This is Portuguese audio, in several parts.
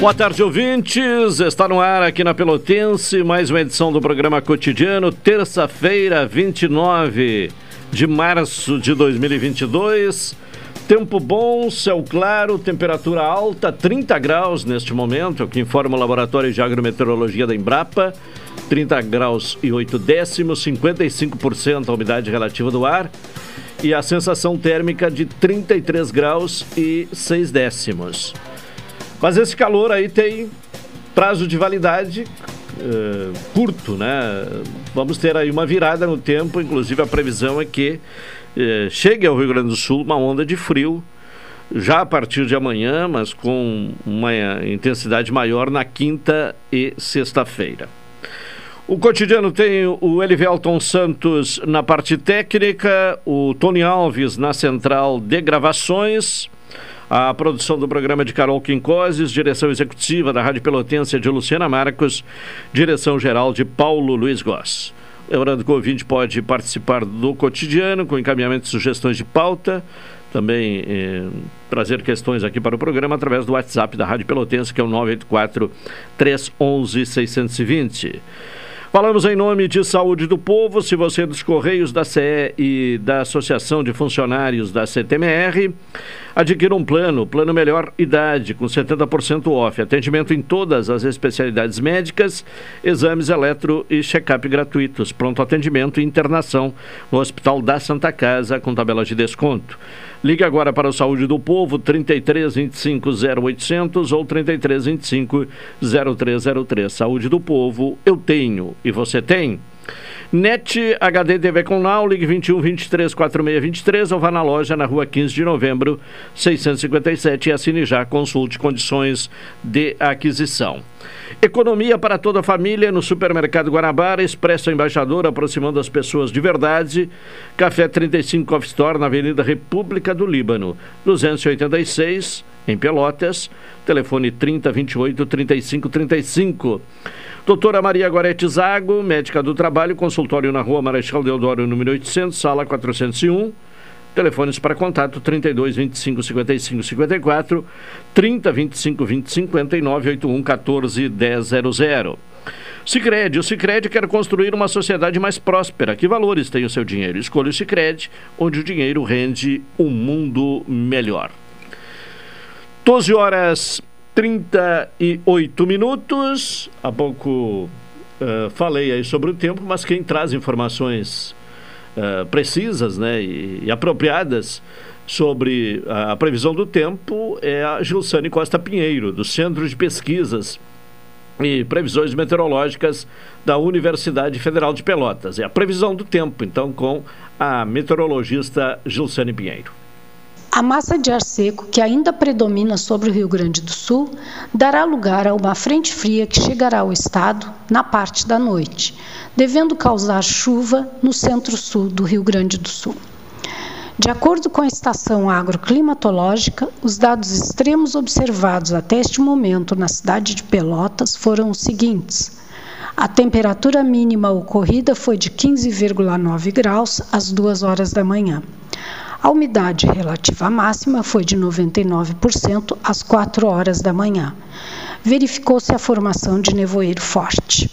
Boa tarde, ouvintes. Está no ar aqui na Pelotense mais uma edição do programa cotidiano, terça-feira, 29 de março de 2022. Tempo bom, céu claro, temperatura alta, 30 graus neste momento, é o que informa o Laboratório de Agrometeorologia da Embrapa. 30 graus e 8 décimos, 55% a umidade relativa do ar e a sensação térmica de 33 graus e 6 décimos. Mas esse calor aí tem prazo de validade uh, curto, né? Vamos ter aí uma virada no tempo, inclusive a previsão é que uh, chegue ao Rio Grande do Sul uma onda de frio já a partir de amanhã, mas com uma intensidade maior na quinta e sexta-feira. O cotidiano tem o Elivelton Santos na parte técnica, o Tony Alves na central de gravações. A produção do programa de Carol Quincoses, direção executiva da Rádio Pelotense de Luciana Marcos, direção geral de Paulo Luiz Goss. Lembrando que o ouvinte pode participar do cotidiano com encaminhamento de sugestões de pauta, também eh, trazer questões aqui para o programa através do WhatsApp da Rádio Pelotense, que é o 984 311 620. Falamos em nome de Saúde do Povo. Se você é dos Correios da CE e da Associação de Funcionários da CTMR, adquira um plano, plano melhor idade, com 70% off. Atendimento em todas as especialidades médicas, exames eletro e check-up gratuitos. Pronto atendimento e internação no Hospital da Santa Casa, com tabela de desconto. Ligue agora para o Saúde do Povo, 33 25 0800 ou 33 25 0303. Saúde do Povo, eu tenho e você tem? NET HD TV com Now, ligue 21 23 46 23 ou vá na loja na rua 15 de novembro, 657 e assine já, consulte condições de aquisição. Economia para toda a família no Supermercado Guanabara, Expresso Embaixador, aproximando as pessoas de verdade. Café 35 Coffee Store na Avenida República do Líbano, 286, em Pelotas. Telefone 3028 3535. Doutora Maria Gorete Zago, médica do trabalho, consultório na rua Marechal Deodoro, número 800, sala 401. Telefones para contato 32 25 55 54, 30 25 20 59, 81 14 100. Sicredi, o Sicredi quer construir uma sociedade mais próspera. Que valores tem o seu dinheiro? Escolha o Sicredi, onde o dinheiro rende um mundo melhor. 12 horas 38 minutos. Há pouco uh, falei aí sobre o tempo, mas quem traz informações uh, precisas né, e, e, apropriadas sobre a, a, previsão do tempo é a Gilsane Costa Pinheiro, do Centro de Pesquisas e Previsões Meteorológicas da Universidade Federal de Pelotas. É a previsão do tempo, então, com a meteorologista Gilsane Pinheiro. A massa de ar seco que ainda predomina sobre o Rio Grande do Sul dará lugar a uma frente fria que chegará ao estado na parte da noite, devendo causar chuva no centro-sul do Rio Grande do Sul. De acordo com a estação agroclimatológica, os dados extremos observados até este momento na cidade de Pelotas foram os seguintes. A temperatura mínima ocorrida foi de 15,9 graus às 2 horas da manhã. A umidade relativa máxima foi de 99% às 4 horas da manhã. Verificou-se a formação de nevoeiro forte.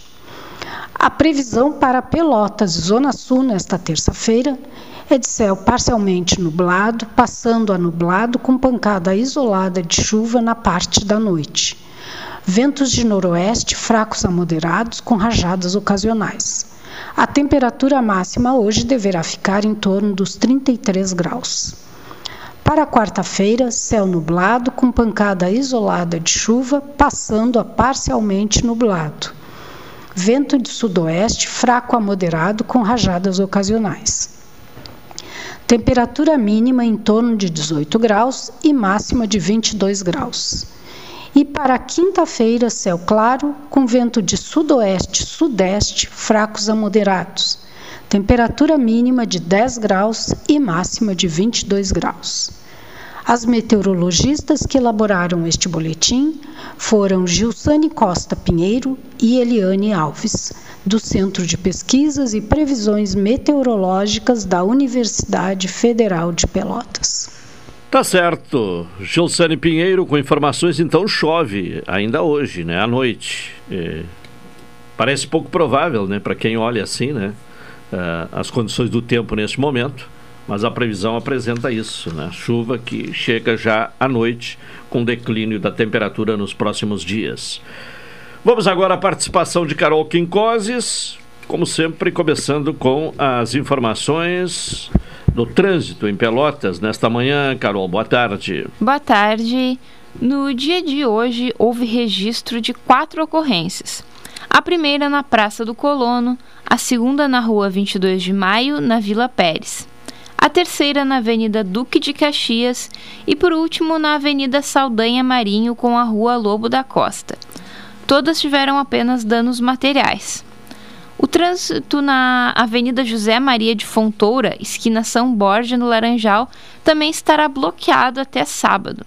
A previsão para Pelotas Zona Sul nesta terça-feira é de céu parcialmente nublado, passando a nublado com pancada isolada de chuva na parte da noite. Ventos de noroeste fracos a moderados com rajadas ocasionais. A temperatura máxima hoje deverá ficar em torno dos 33 graus. Para quarta-feira, céu nublado com pancada isolada de chuva, passando a parcialmente nublado. Vento de sudoeste fraco a moderado com rajadas ocasionais. Temperatura mínima em torno de 18 graus e máxima de 22 graus. E para quinta-feira, céu claro, com vento de sudoeste-sudeste, fracos a moderados. Temperatura mínima de 10 graus e máxima de 22 graus. As meteorologistas que elaboraram este boletim foram Gilsane Costa Pinheiro e Eliane Alves, do Centro de Pesquisas e Previsões Meteorológicas da Universidade Federal de Pelotas. Tá certo. Gilsane Pinheiro com informações, então chove ainda hoje, né, à noite. É, parece pouco provável, né, para quem olha assim, né, uh, as condições do tempo neste momento, mas a previsão apresenta isso, né, chuva que chega já à noite com declínio da temperatura nos próximos dias. Vamos agora à participação de Carol Quincoses, como sempre, começando com as informações do trânsito em Pelotas nesta manhã. Carol, boa tarde. Boa tarde. No dia de hoje, houve registro de quatro ocorrências. A primeira na Praça do Colono, a segunda na Rua 22 de Maio, na Vila Pérez. A terceira na Avenida Duque de Caxias e por último na Avenida Saldanha Marinho com a Rua Lobo da Costa. Todas tiveram apenas danos materiais. O trânsito na Avenida José Maria de Fontoura, esquina São Borja, no Laranjal, também estará bloqueado até sábado.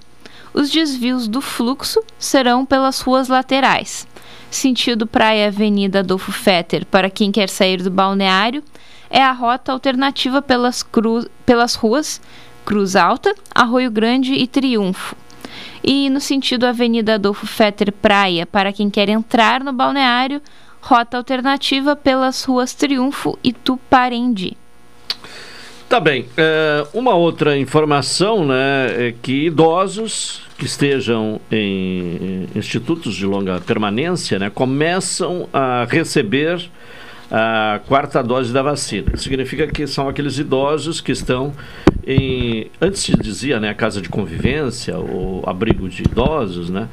Os desvios do fluxo serão pelas ruas laterais. Sentido Praia Avenida Adolfo Fetter, para quem quer sair do balneário, é a rota alternativa pelas, cru... pelas ruas Cruz Alta, Arroio Grande e Triunfo. E no sentido Avenida Adolfo Fetter Praia, para quem quer entrar no balneário, rota alternativa pelas ruas Triunfo e Tuparendi. Tá bem. É, uma outra informação né, é que idosos que estejam em institutos de longa permanência né, começam a receber a quarta dose da vacina. Significa que são aqueles idosos que estão em. Antes se dizia, né, casa de convivência ou abrigo de idosos, né?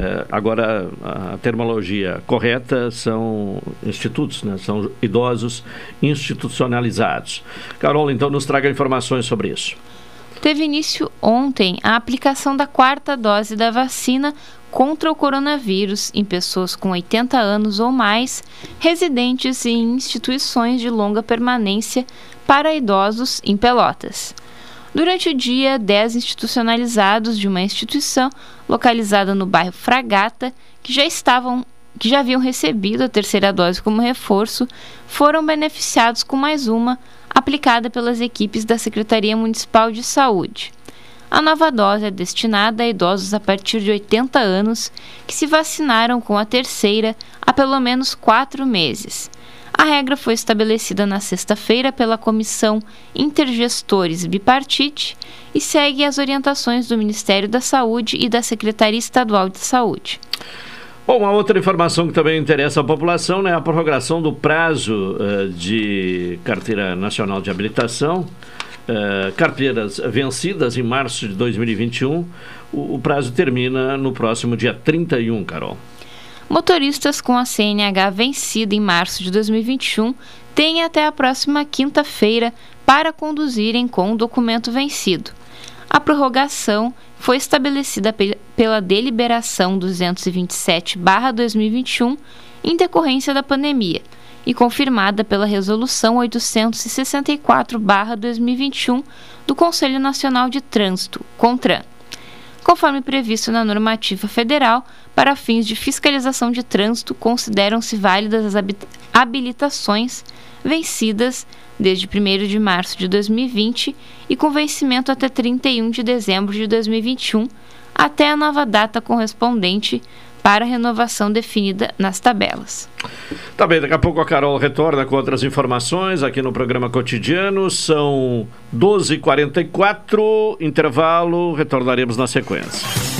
É, agora a terminologia correta são institutos, né? São idosos institucionalizados. Carol, então nos traga informações sobre isso. Teve início ontem a aplicação da quarta dose da vacina contra o coronavírus em pessoas com 80 anos ou mais, residentes em instituições de longa permanência para idosos em Pelotas. Durante o dia, 10 institucionalizados de uma instituição localizada no bairro Fragata, que já estavam que já haviam recebido a terceira dose como reforço, foram beneficiados com mais uma aplicada pelas equipes da Secretaria Municipal de Saúde. A nova dose é destinada a idosos a partir de 80 anos que se vacinaram com a terceira há pelo menos quatro meses. A regra foi estabelecida na sexta-feira pela Comissão Intergestores Bipartite e segue as orientações do Ministério da Saúde e da Secretaria Estadual de Saúde. Bom, uma outra informação que também interessa a população é né, a prorrogação do prazo uh, de carteira nacional de habilitação uh, carteiras vencidas em março de 2021. O, o prazo termina no próximo dia 31, Carol. Motoristas com a CNH vencida em março de 2021 têm até a próxima quinta-feira para conduzirem com o documento vencido. A prorrogação foi estabelecida pela Deliberação 227-2021 em decorrência da pandemia e confirmada pela Resolução 864-2021 do Conselho Nacional de Trânsito, CONTRAN, conforme previsto na normativa federal, para fins de fiscalização de trânsito, consideram-se válidas as habilitações vencidas desde 1 de março de 2020 e com vencimento até 31 de dezembro de 2021, até a nova data correspondente para renovação definida nas tabelas. Tá bem, daqui a pouco a Carol retorna com outras informações aqui no programa cotidiano. São 12h44, intervalo, retornaremos na sequência.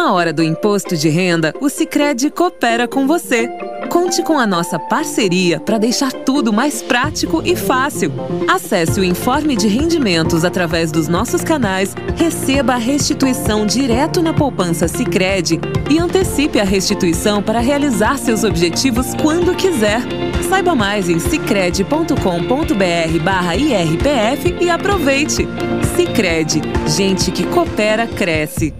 Na hora do imposto de renda, o Sicredi coopera com você. Conte com a nossa parceria para deixar tudo mais prático e fácil. Acesse o informe de rendimentos através dos nossos canais, receba a restituição direto na poupança Sicredi e antecipe a restituição para realizar seus objetivos quando quiser. Saiba mais em sicredi.com.br/irpf e aproveite. Sicredi, gente que coopera cresce.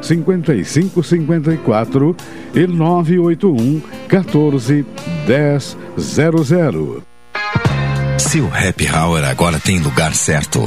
5554 e 981 14 1000. Seu happy hour agora tem lugar certo.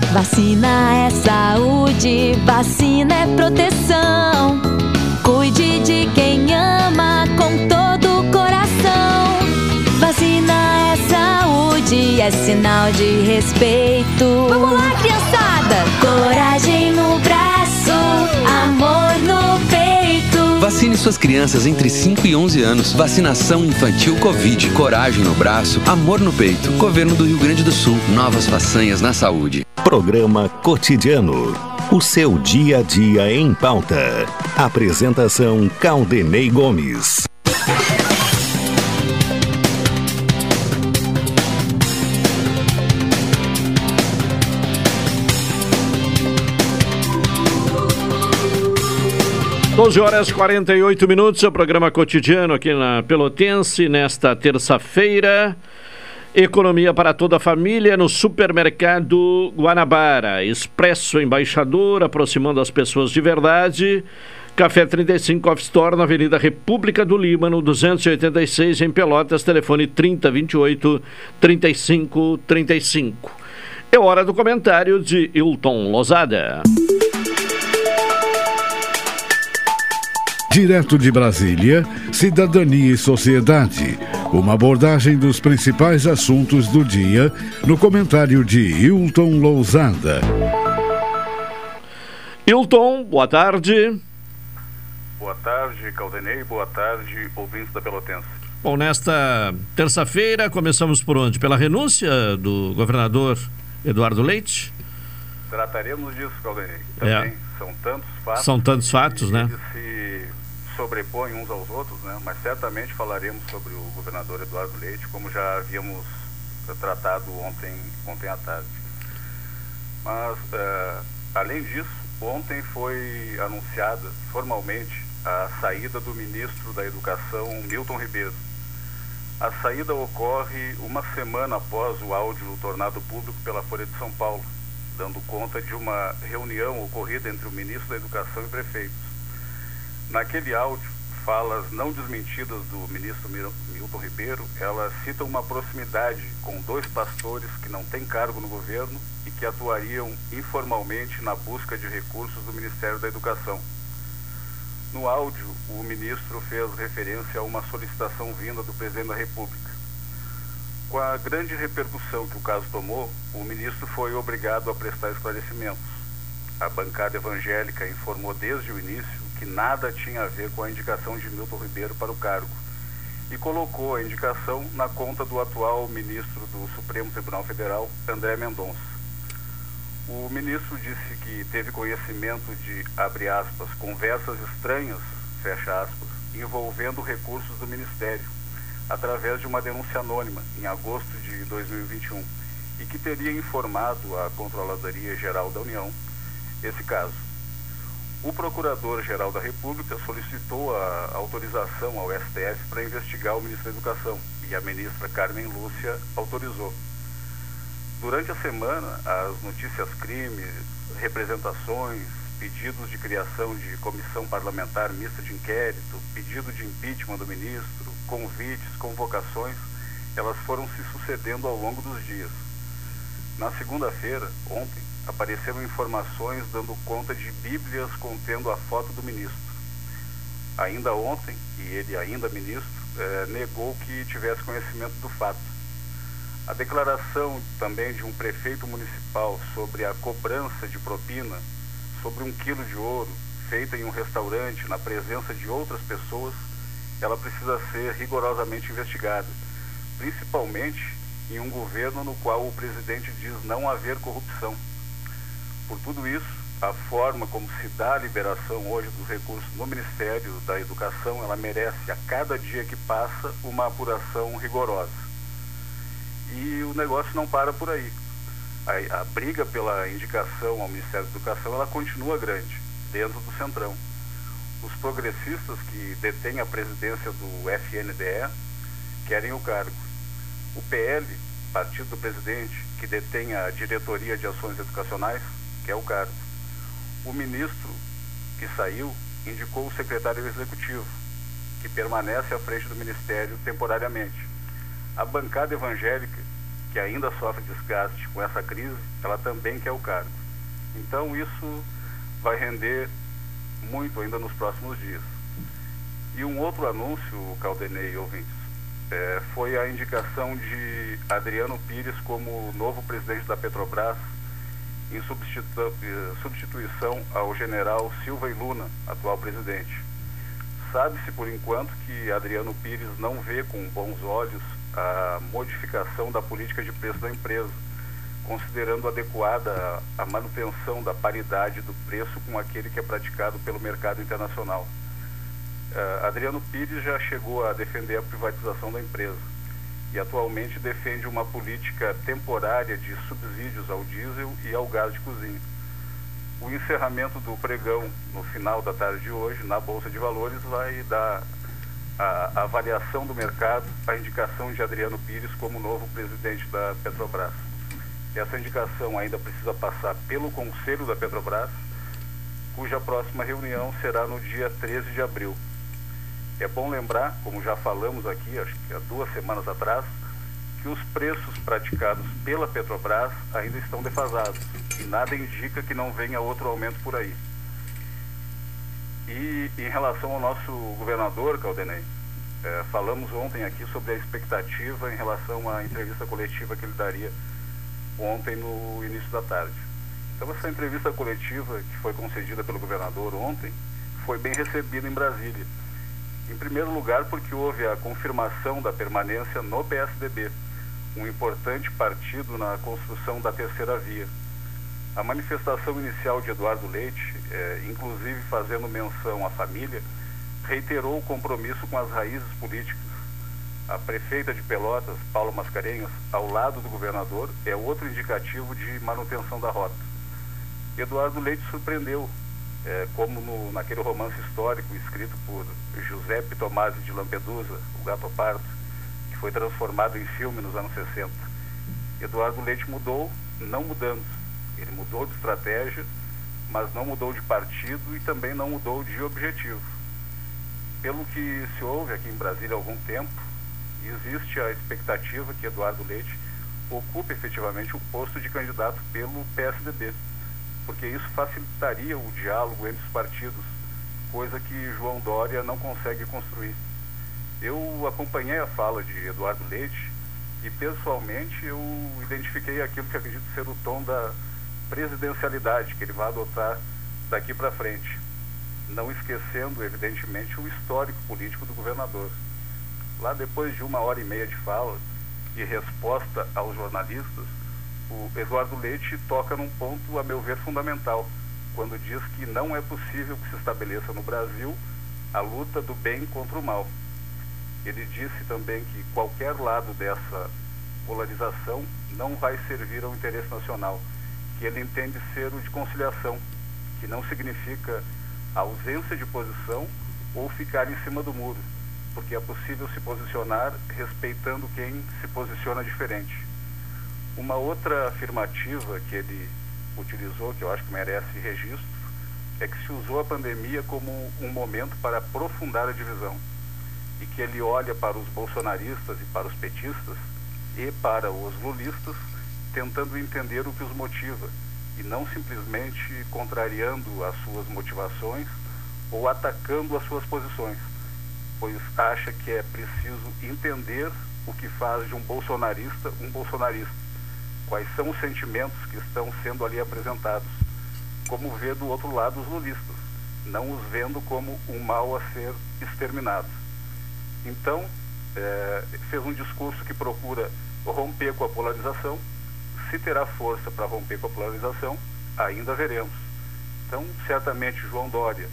Vacina é saúde, vacina é proteção. Cuide de quem ama com todo o coração. Vacina é saúde, é sinal de respeito. Vamos lá, criançada! Suas crianças entre 5 e 11 anos. Vacinação infantil Covid. Coragem no braço, amor no peito. Governo do Rio Grande do Sul. Novas façanhas na saúde. Programa Cotidiano. O seu dia a dia em pauta. Apresentação Caldenei Gomes. Doze horas e 48 minutos, é o programa cotidiano aqui na Pelotense, nesta terça-feira. Economia para toda a família no supermercado Guanabara. Expresso Embaixador, aproximando as pessoas de verdade. Café 35 Off Store na Avenida República do Líbano, 286 em Pelotas, telefone 3028 3535. É hora do comentário de Hilton Lozada. Direto de Brasília, Cidadania e Sociedade. Uma abordagem dos principais assuntos do dia no comentário de Hilton Lousada. Hilton, boa tarde. Boa tarde, Caldenei. Boa tarde, ouvintes da Pelotense. Bom, nesta terça-feira começamos por onde? Pela renúncia do governador Eduardo Leite? Trataremos disso, Caldenei. Também. É. são tantos fatos. São tantos fatos, né? Se sobrepõem uns aos outros, né? Mas certamente falaremos sobre o governador Eduardo Leite, como já havíamos tratado ontem, ontem à tarde. Mas, uh, além disso, ontem foi anunciada formalmente a saída do ministro da Educação, Milton Ribeiro. A saída ocorre uma semana após o áudio tornado público pela Folha de São Paulo, dando conta de uma reunião ocorrida entre o ministro da Educação e prefeitos. Naquele áudio, falas não desmentidas do ministro Milton Ribeiro, ela cita uma proximidade com dois pastores que não têm cargo no governo e que atuariam informalmente na busca de recursos do Ministério da Educação. No áudio, o ministro fez referência a uma solicitação vinda do presidente da República. Com a grande repercussão que o caso tomou, o ministro foi obrigado a prestar esclarecimentos. A bancada evangélica informou desde o início que nada tinha a ver com a indicação de Milton Ribeiro para o cargo e colocou a indicação na conta do atual ministro do Supremo Tribunal Federal, André Mendonça. O ministro disse que teve conhecimento de, abre aspas, conversas estranhas, fecha aspas, envolvendo recursos do Ministério, através de uma denúncia anônima, em agosto de 2021, e que teria informado a Controladoria Geral da União esse caso. O Procurador-Geral da República solicitou a autorização ao STF para investigar o ministro da Educação e a ministra Carmen Lúcia autorizou. Durante a semana, as notícias crimes, representações, pedidos de criação de comissão parlamentar mista de inquérito, pedido de impeachment do ministro, convites, convocações, elas foram se sucedendo ao longo dos dias. Na segunda-feira, ontem, apareceram informações dando conta de bíblias contendo a foto do ministro. Ainda ontem, e ele ainda ministro, eh, negou que tivesse conhecimento do fato. A declaração também de um prefeito municipal sobre a cobrança de propina sobre um quilo de ouro feita em um restaurante na presença de outras pessoas, ela precisa ser rigorosamente investigada, principalmente em um governo no qual o presidente diz não haver corrupção. Por tudo isso, a forma como se dá a liberação hoje dos recursos no Ministério da Educação, ela merece a cada dia que passa uma apuração rigorosa. E o negócio não para por aí. A, a briga pela indicação ao Ministério da Educação, ela continua grande, dentro do Centrão. Os progressistas que detêm a presidência do FNDE querem o cargo. O PL, partido do presidente, que detém a diretoria de ações educacionais, que é o cargo. O ministro que saiu indicou o secretário executivo, que permanece à frente do ministério temporariamente. A bancada evangélica, que ainda sofre desgaste com essa crise, ela também quer o cargo. Então isso vai render muito ainda nos próximos dias. E um outro anúncio, Caldenei ouvintes, é, foi a indicação de Adriano Pires como novo presidente da Petrobras em eh, substituição ao general Silva e Luna, atual presidente. Sabe-se por enquanto que Adriano Pires não vê com bons olhos a modificação da política de preço da empresa, considerando adequada a manutenção da paridade do preço com aquele que é praticado pelo mercado internacional. Uh, Adriano Pires já chegou a defender a privatização da empresa e atualmente defende uma política temporária de subsídios ao diesel e ao gás de cozinha. O encerramento do pregão no final da tarde de hoje na Bolsa de Valores vai dar a, avaliação do mercado, a indicação de Adriano Pires como novo presidente da Petrobras. Essa indicação ainda precisa passar pelo Conselho da Petrobras, cuja próxima reunião será no dia 13 de abril. É bom lembrar, como já falamos aqui, acho que há duas semanas atrás, que os preços praticados pela Petrobras ainda estão defasados e nada indica que não venha outro aumento por aí. E em relação ao nosso governador, Caldenei, é, falamos ontem aqui sobre a expectativa em relação à entrevista coletiva que ele daria ontem no início da tarde. Então essa entrevista coletiva que foi concedida pelo governador ontem foi bem recebida em Brasília em primeiro lugar, porque houve a confirmação da permanência no PSDB, um importante partido na construção da terceira via. A manifestação inicial de Eduardo Leite, é, inclusive fazendo menção à família, reiterou o compromisso com as raízes políticas. A prefeita de Pelotas, Paulo Mascarenhas, ao lado do governador, é outro indicativo de manutenção da rota. Eduardo Leite surpreendeu, é, como no, naquele romance histórico escrito por Giuseppe Tomasi de Lampedusa, O Gato Pardo, que foi transformado em filme nos anos 60. Eduardo Leite mudou, não mudando. Ele mudou de estratégia, mas não mudou de partido e também não mudou de objetivo. Pelo que se ouve aqui em Brasília há algum tempo, existe a expectativa que Eduardo Leite ocupe efetivamente o posto de candidato pelo PSDB, porque isso facilitaria o diálogo entre os partidos, coisa que João Dória não consegue construir. Eu acompanhei a fala de Eduardo Leite e pessoalmente eu identifiquei aquilo que acredito ser o tom da presidencialidade que ele vai adotar daqui para frente, não esquecendo, evidentemente, o histórico político do governador. Lá depois de uma hora e meia de fala e resposta aos jornalistas, o Eduardo Leite toca num ponto, a meu ver, fundamental, quando diz que não é possível que se estabeleça no Brasil a luta do bem contra o mal. Ele disse também que qualquer lado dessa polarização não vai servir ao interesse nacional que ele entende ser o de conciliação, que não significa ausência de posição ou ficar em cima do muro, porque é possível se posicionar respeitando quem se posiciona diferente. Uma outra afirmativa que ele utilizou, que eu acho que merece registro, é que se usou a pandemia como um momento para aprofundar a divisão e que ele olha para os bolsonaristas e para os petistas e para os lulistas tentando entender o que os motiva e não simplesmente contrariando as suas motivações ou atacando as suas posições, pois acha que é preciso entender o que faz de um bolsonarista um bolsonarista, quais são os sentimentos que estão sendo ali apresentados, como vê do outro lado os lulistas, não os vendo como um mal a ser exterminado. Então, é, fez um discurso que procura romper com a polarização, se terá força para romper com a polarização, ainda veremos. Então, certamente, João Dória,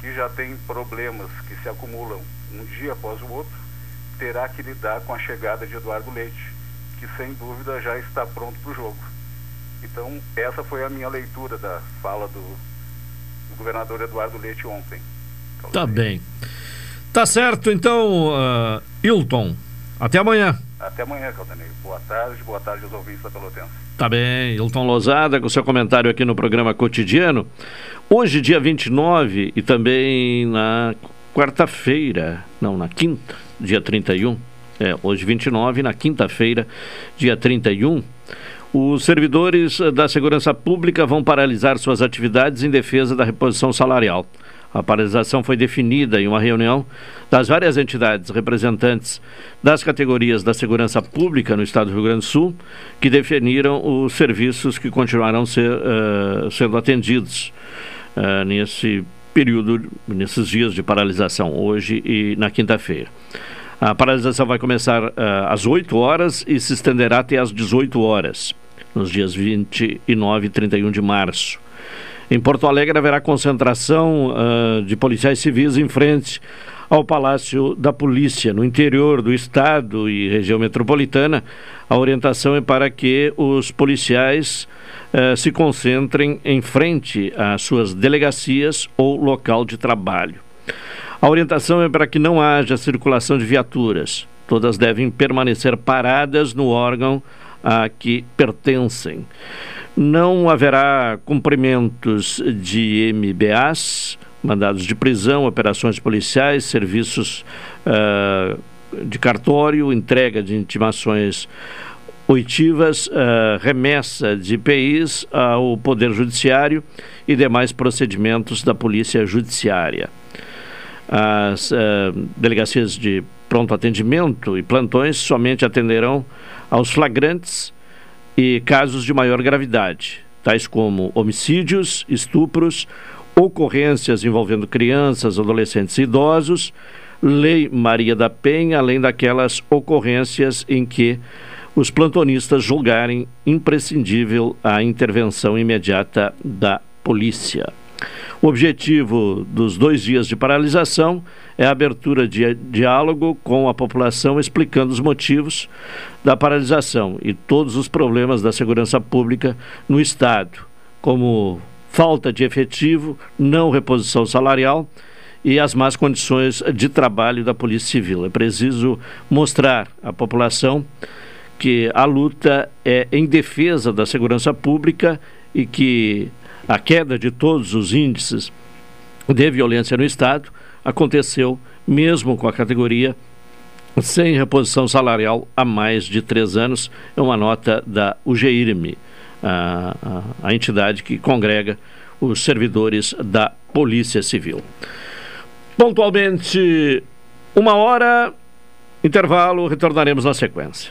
que já tem problemas que se acumulam um dia após o outro, terá que lidar com a chegada de Eduardo Leite, que sem dúvida já está pronto para o jogo. Então, essa foi a minha leitura da fala do, do governador Eduardo Leite ontem. Tá bem. Tá certo, então, uh, Hilton. Até amanhã. Até amanhã, Caldanei. Boa tarde, boa tarde aos ouvintes da Pelotense. Tá bem, Hilton Lozada, com seu comentário aqui no programa cotidiano. Hoje, dia 29, e também na quarta-feira, não, na quinta, dia 31. É, hoje 29, na quinta-feira, dia 31. Os servidores da segurança pública vão paralisar suas atividades em defesa da reposição salarial. A paralisação foi definida em uma reunião das várias entidades representantes das categorias da segurança pública no estado do Rio Grande do Sul, que definiram os serviços que continuarão ser, uh, sendo atendidos uh, nesse período, nesses dias de paralisação, hoje e na quinta-feira. A paralisação vai começar uh, às 8 horas e se estenderá até às 18 horas, nos dias 29 e 31 de março. Em Porto Alegre haverá concentração uh, de policiais civis em frente ao Palácio da Polícia. No interior do estado e região metropolitana, a orientação é para que os policiais uh, se concentrem em frente às suas delegacias ou local de trabalho. A orientação é para que não haja circulação de viaturas. Todas devem permanecer paradas no órgão a que pertencem. Não haverá cumprimentos de MBAs, mandados de prisão, operações policiais, serviços uh, de cartório, entrega de intimações oitivas, uh, remessa de IPIs ao Poder Judiciário e demais procedimentos da Polícia Judiciária. As uh, delegacias de pronto atendimento e plantões somente atenderão aos flagrantes e casos de maior gravidade, tais como homicídios, estupros, ocorrências envolvendo crianças, adolescentes e idosos, Lei Maria da Penha, além daquelas ocorrências em que os plantonistas julgarem imprescindível a intervenção imediata da polícia. O objetivo dos dois dias de paralisação é a abertura de diálogo com a população, explicando os motivos da paralisação e todos os problemas da segurança pública no Estado, como falta de efetivo, não reposição salarial e as más condições de trabalho da Polícia Civil. É preciso mostrar à população que a luta é em defesa da segurança pública e que a queda de todos os índices de violência no Estado aconteceu mesmo com a categoria sem reposição salarial há mais de três anos. É uma nota da UGIRME, a, a, a entidade que congrega os servidores da Polícia Civil. Pontualmente, uma hora, intervalo, retornaremos na sequência.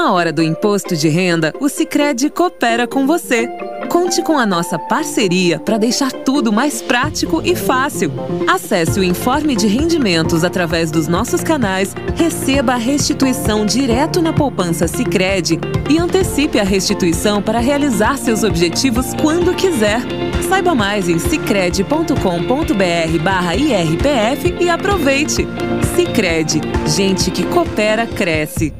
Na hora do imposto de renda, o Sicredi coopera com você. Conte com a nossa parceria para deixar tudo mais prático e fácil. Acesse o informe de rendimentos através dos nossos canais, receba a restituição direto na poupança Sicredi e antecipe a restituição para realizar seus objetivos quando quiser. Saiba mais em sicredi.com.br/irpf e aproveite. Sicredi, gente que coopera cresce.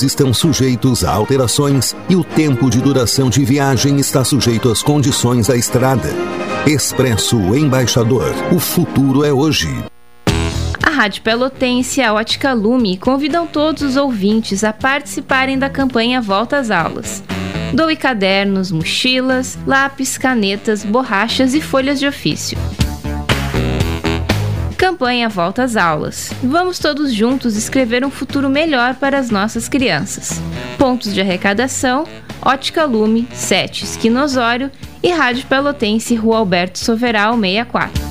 estão sujeitos a alterações e o tempo de duração de viagem está sujeito às condições da estrada. Expresso Embaixador. O futuro é hoje. A Rádio Pelotense e a Ótica Lume convidam todos os ouvintes a participarem da campanha Volta às Aulas. Doe cadernos, mochilas, lápis, canetas, borrachas e folhas de ofício. Campanha Volta às Aulas. Vamos todos juntos escrever um futuro melhor para as nossas crianças. Pontos de arrecadação: Ótica Lume, 7 Esquinosório e Rádio Pelotense, Rua Alberto Soveral, 64.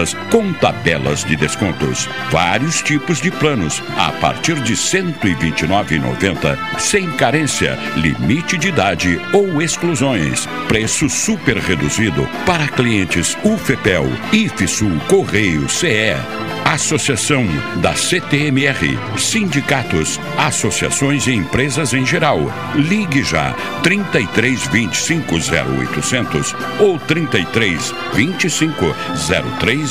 com tabelas de descontos. Vários tipos de planos a partir de R$ 129,90, sem carência, limite de idade ou exclusões. Preço super reduzido para clientes UFEPEL, IFSUL, Correio, CE. Associação da CTMR, sindicatos, associações e empresas em geral. Ligue já 33 25 0800 ou 33 25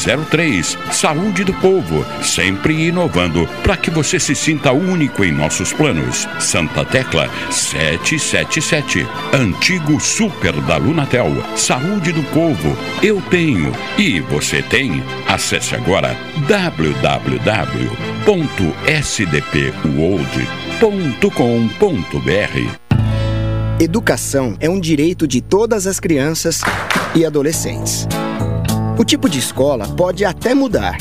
0303. Saúde do povo, sempre inovando para que você se sinta único em nossos planos. Santa tecla 777. Antigo Super da Lunatel. Saúde do povo. Eu tenho. E você tem? Acesse agora www.sdpworld.com.br. Educação é um direito de todas as crianças e adolescentes. O tipo de escola pode até mudar.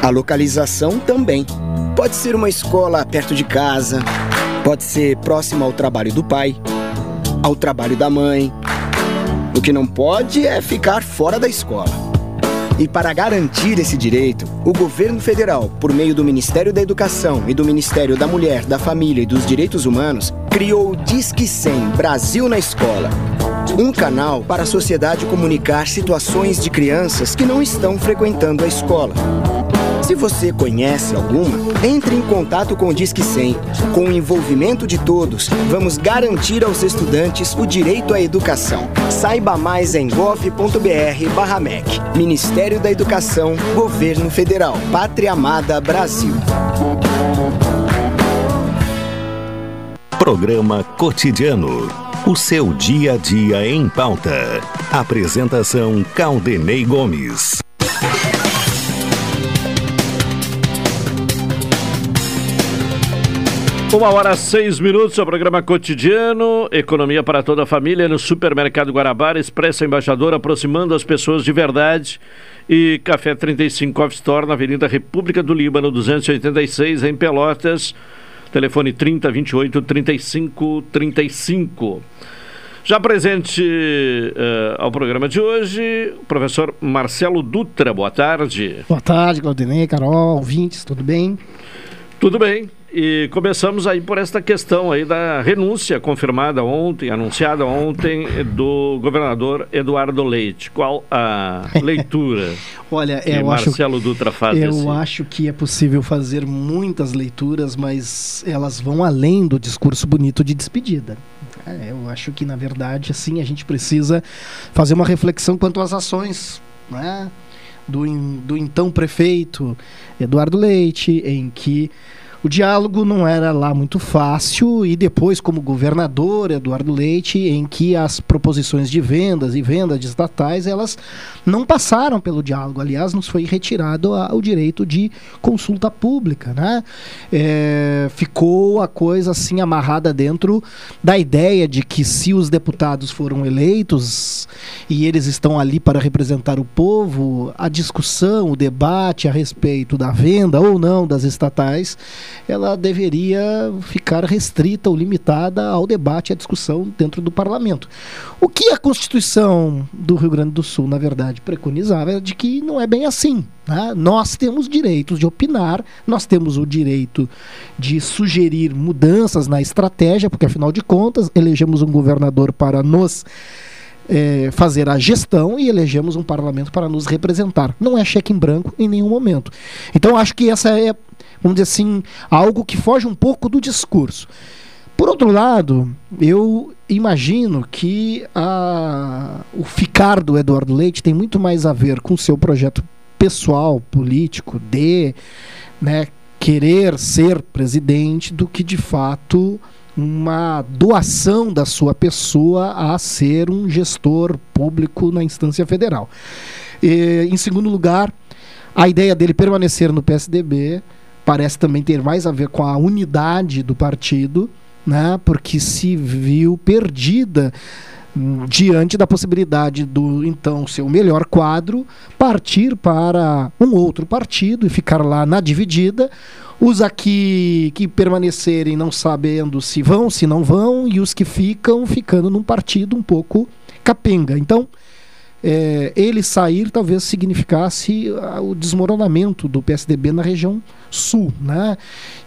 A localização também. Pode ser uma escola perto de casa, pode ser próxima ao trabalho do pai, ao trabalho da mãe. O que não pode é ficar fora da escola. E para garantir esse direito, o governo federal, por meio do Ministério da Educação e do Ministério da Mulher, da Família e dos Direitos Humanos, criou o Disque 100 Brasil na Escola. Um canal para a sociedade comunicar situações de crianças que não estão frequentando a escola. Se você conhece alguma, entre em contato com o Disque 100. Com o envolvimento de todos, vamos garantir aos estudantes o direito à educação. Saiba mais em gov.br/mec. Ministério da Educação, Governo Federal, Pátria Amada Brasil. Programa Cotidiano. O seu dia a dia em pauta. Apresentação Caldenei Gomes. Uma hora seis minutos, o programa cotidiano, economia para toda a família no Supermercado Guarabara, Expressa Embaixador, aproximando as pessoas de verdade. E Café 35 Off Store, na Avenida República do Líbano, 286, em Pelotas. Telefone 30 28 35 35. Já presente uh, ao programa de hoje, o professor Marcelo Dutra. Boa tarde. Boa tarde, Claudinei, Carol, ouvintes, tudo bem? Tudo bem. E começamos aí por esta questão aí da renúncia confirmada ontem, anunciada ontem, do governador Eduardo Leite. Qual a leitura Olha, que eu Marcelo acho, Dutra faz Eu desse? acho que é possível fazer muitas leituras, mas elas vão além do discurso bonito de despedida. É, eu acho que, na verdade, assim, a gente precisa fazer uma reflexão quanto às ações né, do, do então prefeito Eduardo Leite, em que o diálogo não era lá muito fácil e depois como governador Eduardo Leite em que as proposições de vendas e vendas estatais elas não passaram pelo diálogo. Aliás nos foi retirado a- o direito de consulta pública né? É, ficou a coisa assim amarrada dentro da ideia de que se os deputados foram eleitos e eles estão ali para representar o povo a discussão o debate a respeito da venda ou não das estatais ela deveria ficar restrita ou limitada ao debate e à discussão dentro do parlamento. O que a Constituição do Rio Grande do Sul, na verdade, preconizava era de que não é bem assim. né? Nós temos direitos de opinar, nós temos o direito de sugerir mudanças na estratégia, porque afinal de contas, elegemos um governador para nos é, fazer a gestão e elegemos um parlamento para nos representar. Não é cheque em branco em nenhum momento. Então acho que essa é, vamos dizer assim, algo que foge um pouco do discurso. Por outro lado, eu imagino que a- o ficar do Eduardo Leite tem muito mais a ver com o seu projeto pessoal, político, de né, querer ser presidente, do que de fato uma doação da sua pessoa a ser um gestor público na instância federal. E, em segundo lugar, a ideia dele permanecer no PSDB parece também ter mais a ver com a unidade do partido, né? Porque se viu perdida hum, diante da possibilidade do então seu melhor quadro partir para um outro partido e ficar lá na dividida. Os aqui que permanecerem não sabendo se vão, se não vão, e os que ficam ficando num partido um pouco capenga. Então, é, ele sair talvez significasse ah, o desmoronamento do PSDB na região sul, né?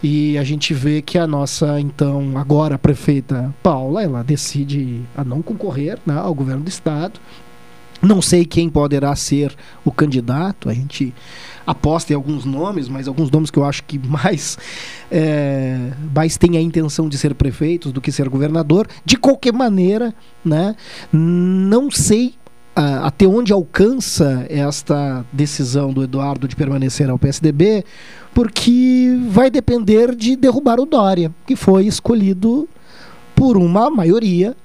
E a gente vê que a nossa então agora prefeita Paula, ela decide a não concorrer né, ao governo do estado. Não sei quem poderá ser o candidato, a gente aposta em alguns nomes, mas alguns nomes que eu acho que mais, é, mais têm a intenção de ser prefeitos do que ser governador. De qualquer maneira, né, não sei até onde alcança esta decisão do Eduardo de permanecer ao PSDB, porque vai depender de derrubar o Dória, que foi escolhido por uma maioria,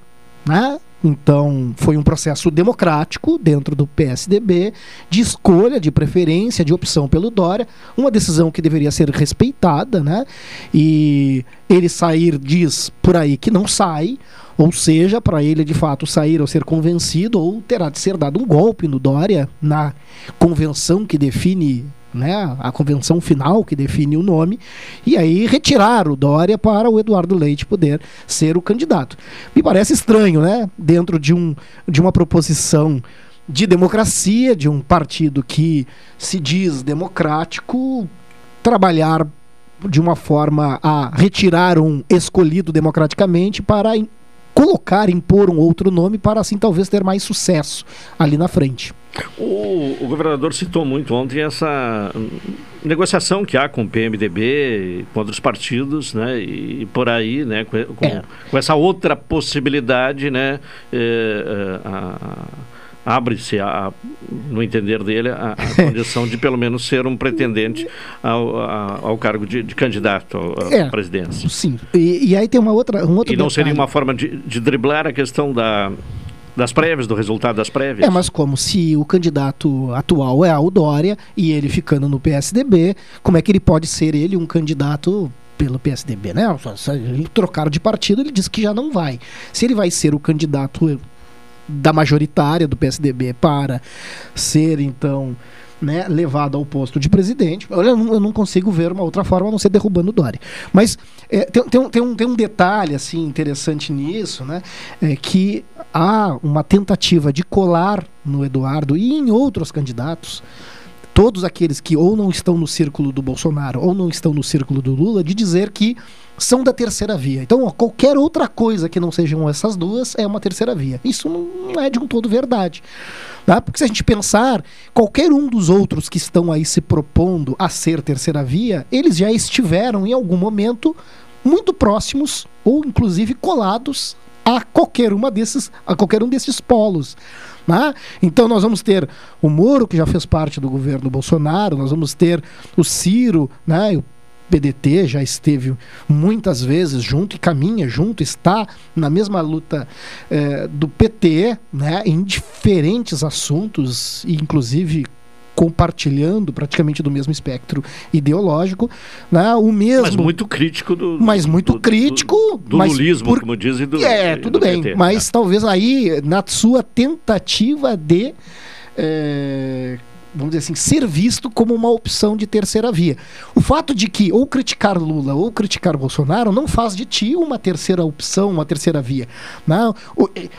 né? Então, foi um processo democrático dentro do PSDB, de escolha, de preferência, de opção pelo Dória, uma decisão que deveria ser respeitada, né? E ele sair diz por aí que não sai, ou seja, para ele de fato sair ou ser convencido, ou terá de ser dado um golpe no Dória na convenção que define né, a convenção final que define o nome, e aí retirar o Dória para o Eduardo Leite poder ser o candidato. Me parece estranho, né? Dentro de, um, de uma proposição de democracia, de um partido que se diz democrático, trabalhar de uma forma a retirar um escolhido democraticamente para colocar, impor um outro nome para assim talvez ter mais sucesso ali na frente. O, o, governador citou muito ontem essa negociação que há com o PMDB, com outros partidos, né? E por aí, né? Com, com, é. com essa outra possibilidade, né? É, é, abre-se, no entender dele, a, a condição de pelo menos ser um pretendente ao, ao cargo de, de candidato à é, presidência. Sim. E, e, aí tem uma outra, um outro. E não detalhe. seria uma forma de, de driblar a questão da das prévias, do resultado das prévias. É, mas como se o candidato atual é o Dória e ele ficando no PSDB, como é que ele pode ser ele um candidato pelo PSDB, né? Trocaram de partido, ele disse que já não vai. Se ele vai ser o candidato da majoritária do PSDB para ser então né, levado ao posto de presidente. Olha, eu não, eu não, consigo ver uma outra forma a não ser derrubando o Dória. Mas é, tem, tem, um, tem, um, tem um detalhe assim interessante nisso, né, é que há uma tentativa de colar no Eduardo e em outros candidatos todos aqueles que ou não estão no círculo do Bolsonaro ou não estão no círculo do Lula de dizer que são da terceira via. Então, ó, qualquer outra coisa que não sejam essas duas é uma terceira via. Isso não é de um todo verdade. Tá? Porque se a gente pensar, qualquer um dos outros que estão aí se propondo a ser terceira via, eles já estiveram em algum momento muito próximos ou inclusive colados a qualquer uma desses, a qualquer um desses polos. Né? Então nós vamos ter o Moro, que já fez parte do governo Bolsonaro, nós vamos ter o Ciro, né? o PDT já esteve muitas vezes junto e caminha junto, está na mesma luta é, do PT, né, em diferentes assuntos, inclusive compartilhando praticamente do mesmo espectro ideológico, né? O mesmo, mas muito crítico do, mas muito do, crítico, do, do lulismo, por, como dizem do é tudo bem, PT, mas né? talvez aí na sua tentativa de é, vamos dizer assim, ser visto como uma opção de terceira via. O fato de que ou criticar Lula ou criticar Bolsonaro não faz de ti uma terceira opção, uma terceira via. Não,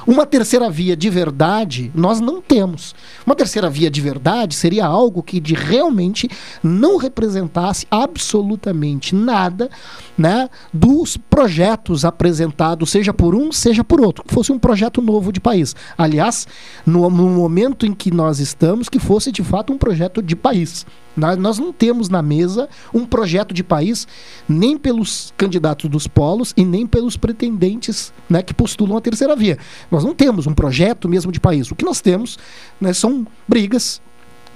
uma terceira via de verdade nós não temos. Uma terceira via de verdade seria algo que de realmente não representasse absolutamente nada né, dos projetos apresentados, seja por um, seja por outro, que fosse um projeto novo de país. Aliás, no, no momento em que nós estamos, que fosse de fato um projeto de país. Nós não temos na mesa um projeto de país nem pelos candidatos dos polos e nem pelos pretendentes né, que postulam a terceira via. Nós não temos um projeto mesmo de país. O que nós temos né, são brigas,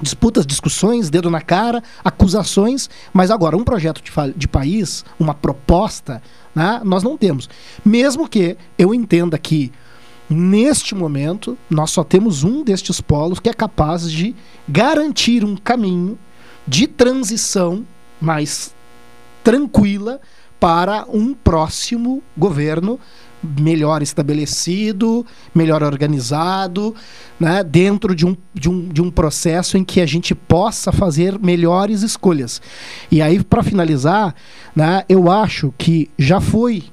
disputas, discussões, dedo na cara, acusações, mas agora um projeto de, de país, uma proposta, né, nós não temos. Mesmo que eu entenda que neste momento nós só temos um destes polos que é capaz de garantir um caminho de transição mais tranquila para um próximo governo melhor estabelecido, melhor organizado, né, dentro de um, de, um, de um processo em que a gente possa fazer melhores escolhas. E aí, para finalizar, né, eu acho que já foi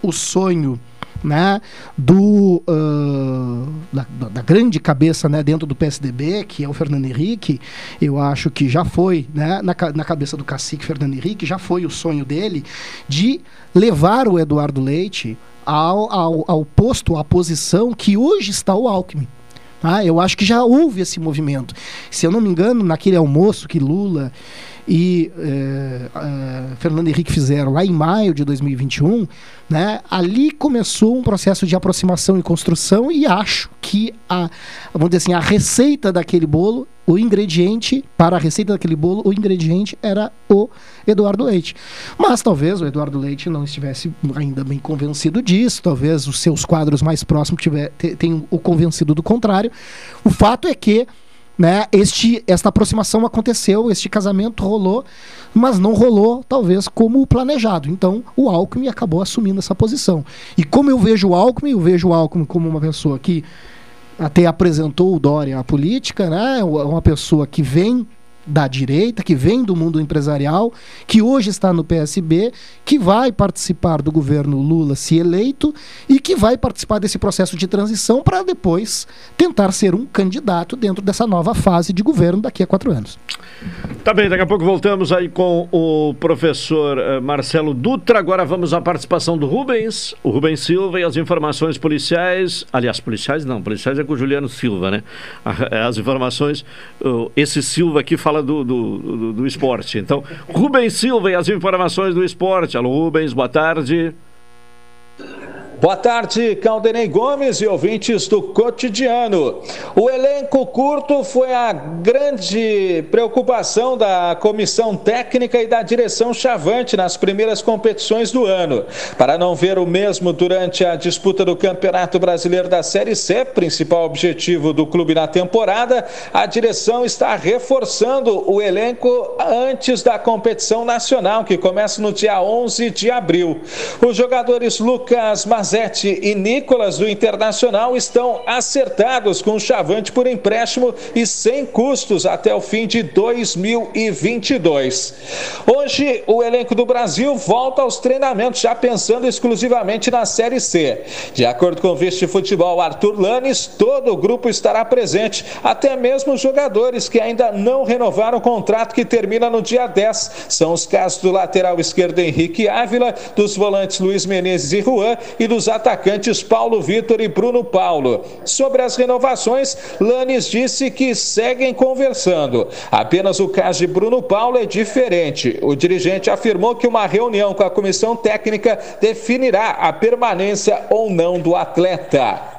o sonho né, do, uh, da, da, grande cabeça né, dentro do PSDB, que é o Fernando Henrique, eu acho que já foi, né, na, na cabeça do cacique Fernando Henrique, já foi o sonho dele de levar o Eduardo Leite ao, ao, ao posto, à posição que hoje está o Alckmin. Ah, eu acho que já houve esse movimento. Se eu não me engano, naquele almoço que Lula e é, Fernando Henrique fizeram lá em maio de 2021, né, ali começou um processo de aproximação e construção e acho que a, vamos dizer assim, a receita daquele bolo o ingrediente para a receita daquele bolo, o ingrediente era o Eduardo Leite. Mas talvez o Eduardo Leite não estivesse ainda bem convencido disso, talvez os seus quadros mais próximos tiver, tenham o convencido do contrário. O fato é que né, este, esta aproximação aconteceu, este casamento rolou, mas não rolou, talvez, como planejado. Então, o Alckmin acabou assumindo essa posição. E como eu vejo o Alckmin, eu vejo o Alckmin como uma pessoa que até apresentou o Dória à política, né? Uma pessoa que vem da direita, que vem do mundo empresarial, que hoje está no PSB, que vai participar do governo Lula se eleito e que vai participar desse processo de transição para depois tentar ser um candidato dentro dessa nova fase de governo daqui a quatro anos. Tá bem, daqui a pouco voltamos aí com o professor eh, Marcelo Dutra. Agora vamos à participação do Rubens, o Rubens Silva e as informações policiais. Aliás, policiais não, policiais é com o Juliano Silva, né? As informações, esse Silva aqui fala fala do, do, do, do esporte. Então, Rubens Silva e as informações do esporte. Alô, Rubens, boa tarde. Boa tarde, Caldenei Gomes e ouvintes do cotidiano. O elenco curto foi a grande preocupação da comissão técnica e da direção Chavante nas primeiras competições do ano. Para não ver o mesmo durante a disputa do Campeonato Brasileiro da Série C, principal objetivo do clube na temporada, a direção está reforçando o elenco antes da competição nacional, que começa no dia 11 de abril. Os jogadores Lucas Marzini Mazetti e Nicolas do Internacional estão acertados com o Chavante por empréstimo e sem custos até o fim de 2022. Hoje, o elenco do Brasil volta aos treinamentos, já pensando exclusivamente na Série C. De acordo com o vice-futebol Arthur Lanes, todo o grupo estará presente, até mesmo os jogadores que ainda não renovaram o contrato que termina no dia 10. São os casos do lateral esquerdo Henrique Ávila, dos volantes Luiz Menezes e Juan e do dos atacantes Paulo Vitor e Bruno Paulo. Sobre as renovações, Lanes disse que seguem conversando. Apenas o caso de Bruno Paulo é diferente. O dirigente afirmou que uma reunião com a comissão técnica definirá a permanência ou não do atleta.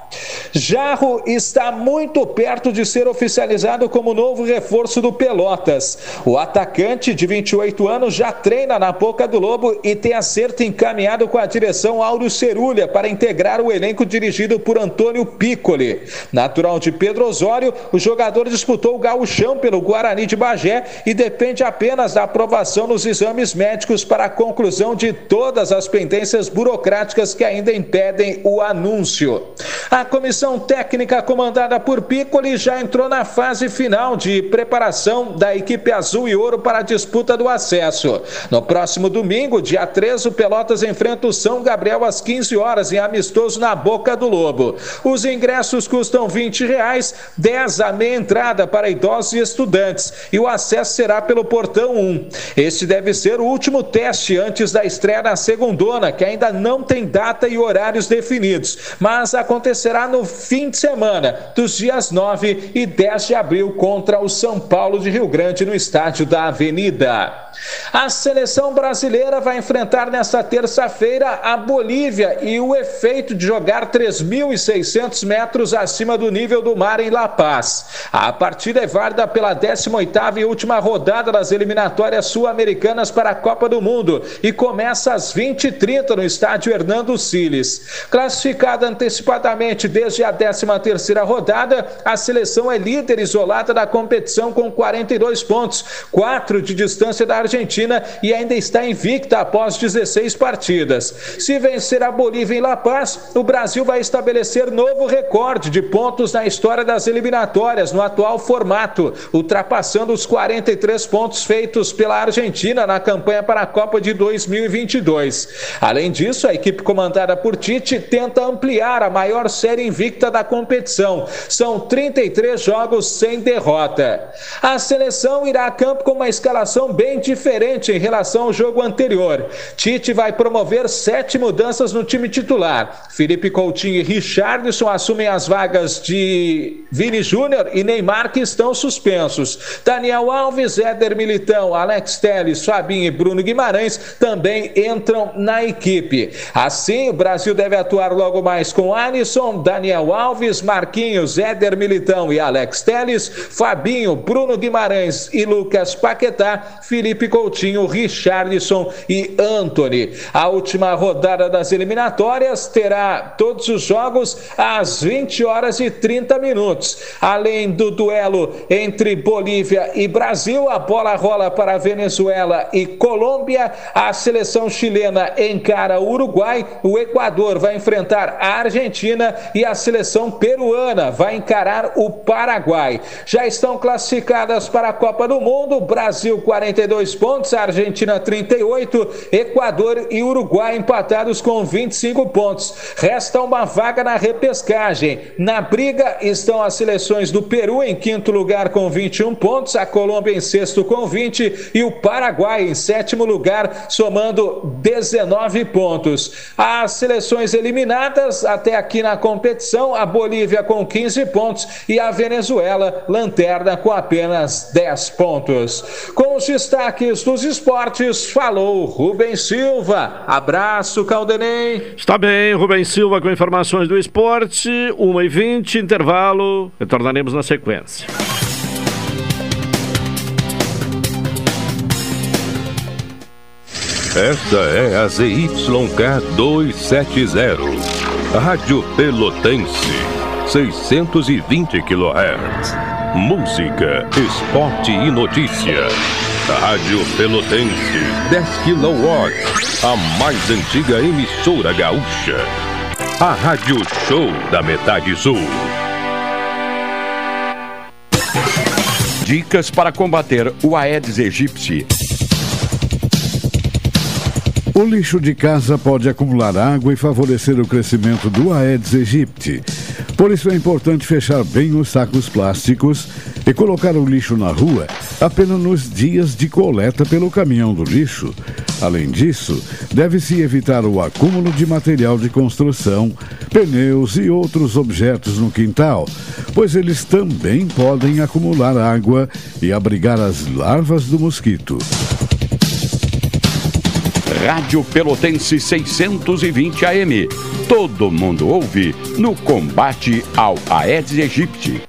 Jarro está muito perto de ser oficializado como novo reforço do Pelotas. O atacante de 28 anos já treina na Boca do Lobo e tem acerto encaminhado com a direção Áureo Cerulha para integrar o elenco dirigido por Antônio Piccoli. Natural de Pedro Osório, o jogador disputou o gauchão pelo Guarani de Bagé e depende apenas da aprovação nos exames médicos para a conclusão de todas as pendências burocráticas que ainda impedem o anúncio. A comissão técnica comandada por Piccoli já entrou na fase final de preparação da equipe azul e ouro para a disputa do acesso. No próximo domingo, dia 13, o Pelotas enfrenta o São Gabriel às 15 horas em amistoso na Boca do Lobo. Os ingressos custam 20 reais, 10 a meia entrada para idosos e estudantes e o acesso será pelo portão 1. Este deve ser o último teste antes da estreia na segundona, que ainda não tem data e horários definidos, mas acontecerá será no fim de semana, dos dias 9 e 10 de abril, contra o São Paulo de Rio Grande, no estádio da Avenida. A seleção brasileira vai enfrentar nesta terça-feira a Bolívia e o efeito de jogar 3.600 metros acima do nível do mar em La Paz. A partida é válida pela 18ª e última rodada das eliminatórias sul-americanas para a Copa do Mundo e começa às 20h30 no estádio Hernando Siles. Classificada antecipadamente desde a 13ª rodada, a seleção é líder isolada da competição com 42 pontos, 4 de distância da Argentina e ainda está invicta após 16 partidas. Se vencer a Bolívia em La Paz, o Brasil vai estabelecer novo recorde de pontos na história das eliminatórias no atual formato, ultrapassando os 43 pontos feitos pela Argentina na campanha para a Copa de 2022. Além disso, a equipe comandada por Tite tenta ampliar a maior série invicta da competição. São 33 jogos sem derrota. A seleção irá a campo com uma escalação bem diferente em relação ao jogo anterior. Tite vai promover sete mudanças no time titular. Felipe Coutinho e Richardson assumem as vagas de Vini Júnior e Neymar, que estão suspensos. Daniel Alves, Éder Militão, Alex Telles, Fabinho e Bruno Guimarães também entram na equipe. Assim, o Brasil deve atuar logo mais com Alisson, Daniel Alves, Marquinhos, Éder Militão e Alex Telles, Fabinho, Bruno Guimarães e Lucas Paquetá, Felipe Coutinho, Richardson e Anthony. A última rodada das eliminatórias terá todos os jogos às 20 horas e 30 minutos. Além do duelo entre Bolívia e Brasil, a bola rola para Venezuela e Colômbia, a seleção chilena encara o Uruguai, o Equador vai enfrentar a Argentina e a seleção peruana vai encarar o Paraguai. Já estão classificadas para a Copa do Mundo: Brasil 42 pontos, Argentina 38, Equador e Uruguai empatados com 25 pontos. Resta uma vaga na repescagem. Na briga estão as seleções do Peru em quinto lugar com 21 pontos, a Colômbia em sexto com 20 e o Paraguai em sétimo lugar, somando 19 pontos. As seleções eliminadas até aqui na competição: a Bolívia com 15 pontos e a Venezuela, lanterna, com apenas 10 pontos. Com os destaques dos esportes, falou Rubens Silva. Abraço, Caldenei. Está bem, Rubens Silva com informações do esporte. 1h20, intervalo. Retornaremos na sequência. Esta é a ZYK 270, Rádio Pelotense, 620 kHz. Música, esporte e notícia. Rádio Pelotense, 10 kW, a mais antiga emissora gaúcha. A Rádio Show da Metade Sul. Dicas para combater o Aedes aegypti. O lixo de casa pode acumular água e favorecer o crescimento do Aedes aegypti. Por isso é importante fechar bem os sacos plásticos e colocar o lixo na rua apenas nos dias de coleta pelo caminhão do lixo. Além disso, deve-se evitar o acúmulo de material de construção, pneus e outros objetos no quintal, pois eles também podem acumular água e abrigar as larvas do mosquito. Rádio Pelotense 620 AM. Todo mundo ouve no combate ao Aedes aegypti.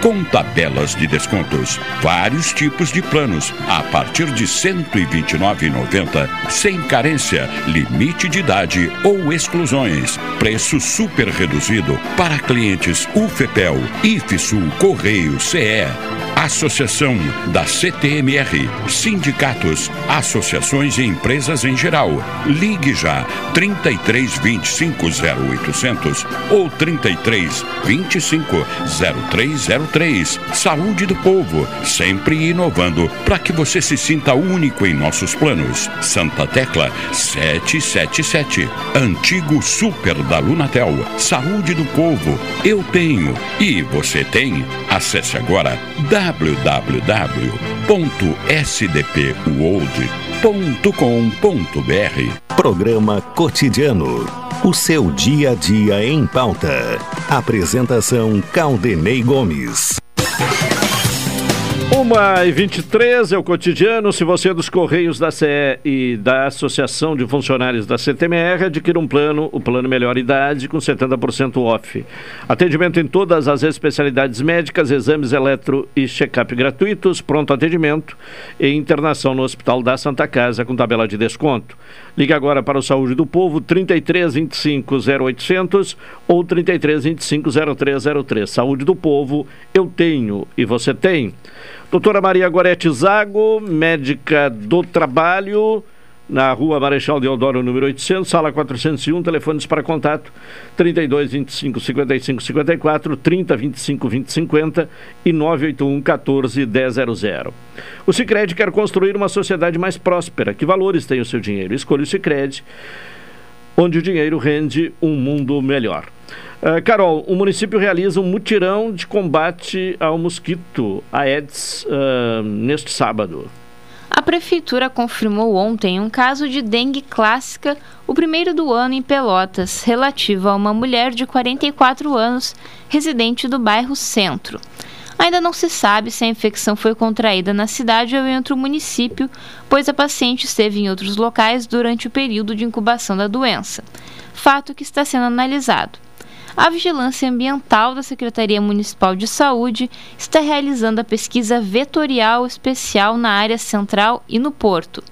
com tabelas de descontos. Vários tipos de planos a partir de R$ 129,90, sem carência, limite de idade ou exclusões. Preço super reduzido para clientes UFEPEL, IFSUL, Correio, CE. Associação da CTMR, sindicatos, associações e empresas em geral. Ligue já 33 25 0800 ou 33 25 0303. Saúde do povo, sempre inovando para que você se sinta único em nossos planos. Santa Tecla 777. Antigo Super da Lunatel. Saúde do povo, eu tenho e você tem. Acesse agora www.sdpworld.com.br. Programa Cotidiano. O seu dia a dia em pauta. Apresentação Caldenei Gomes. Uma e 23 é o cotidiano. Se você é dos Correios da CE e da Associação de Funcionários da CTMR, adquira um plano, o plano Melhor Idade, com 70% off. Atendimento em todas as especialidades médicas, exames eletro e check-up gratuitos, pronto atendimento e internação no Hospital da Santa Casa com tabela de desconto. Ligue agora para o Saúde do Povo, 33 25 0800 ou 33 25 0303. Saúde do Povo, eu tenho e você tem. Doutora Maria Gorete Zago, médica do trabalho na rua Marechal Deodoro, número 800, sala 401, telefones para contato 32 25 55 54, 30 25 20 50 e 981 14 100. O Sicredi quer construir uma sociedade mais próspera. Que valores tem o seu dinheiro? Escolha o Sicredi, onde o dinheiro rende um mundo melhor. Uh, Carol, o município realiza um mutirão de combate ao mosquito Aedes uh, neste sábado. A prefeitura confirmou ontem um caso de dengue clássica, o primeiro do ano em Pelotas, relativo a uma mulher de 44 anos, residente do bairro Centro. Ainda não se sabe se a infecção foi contraída na cidade ou em outro município, pois a paciente esteve em outros locais durante o período de incubação da doença. Fato que está sendo analisado a Vigilância Ambiental da Secretaria Municipal de Saúde está realizando a pesquisa vetorial especial na área central e no Porto.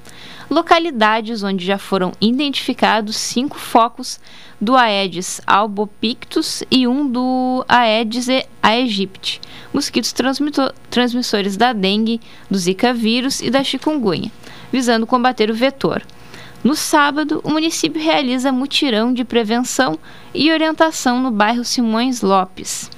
Localidades onde já foram identificados cinco focos do Aedes albopictus e um do Aedes aegypti, mosquitos transmissores da dengue, do zika vírus e da chikungunya, visando combater o vetor. No sábado, o município realiza mutirão de prevenção e orientação no bairro Simões Lopes.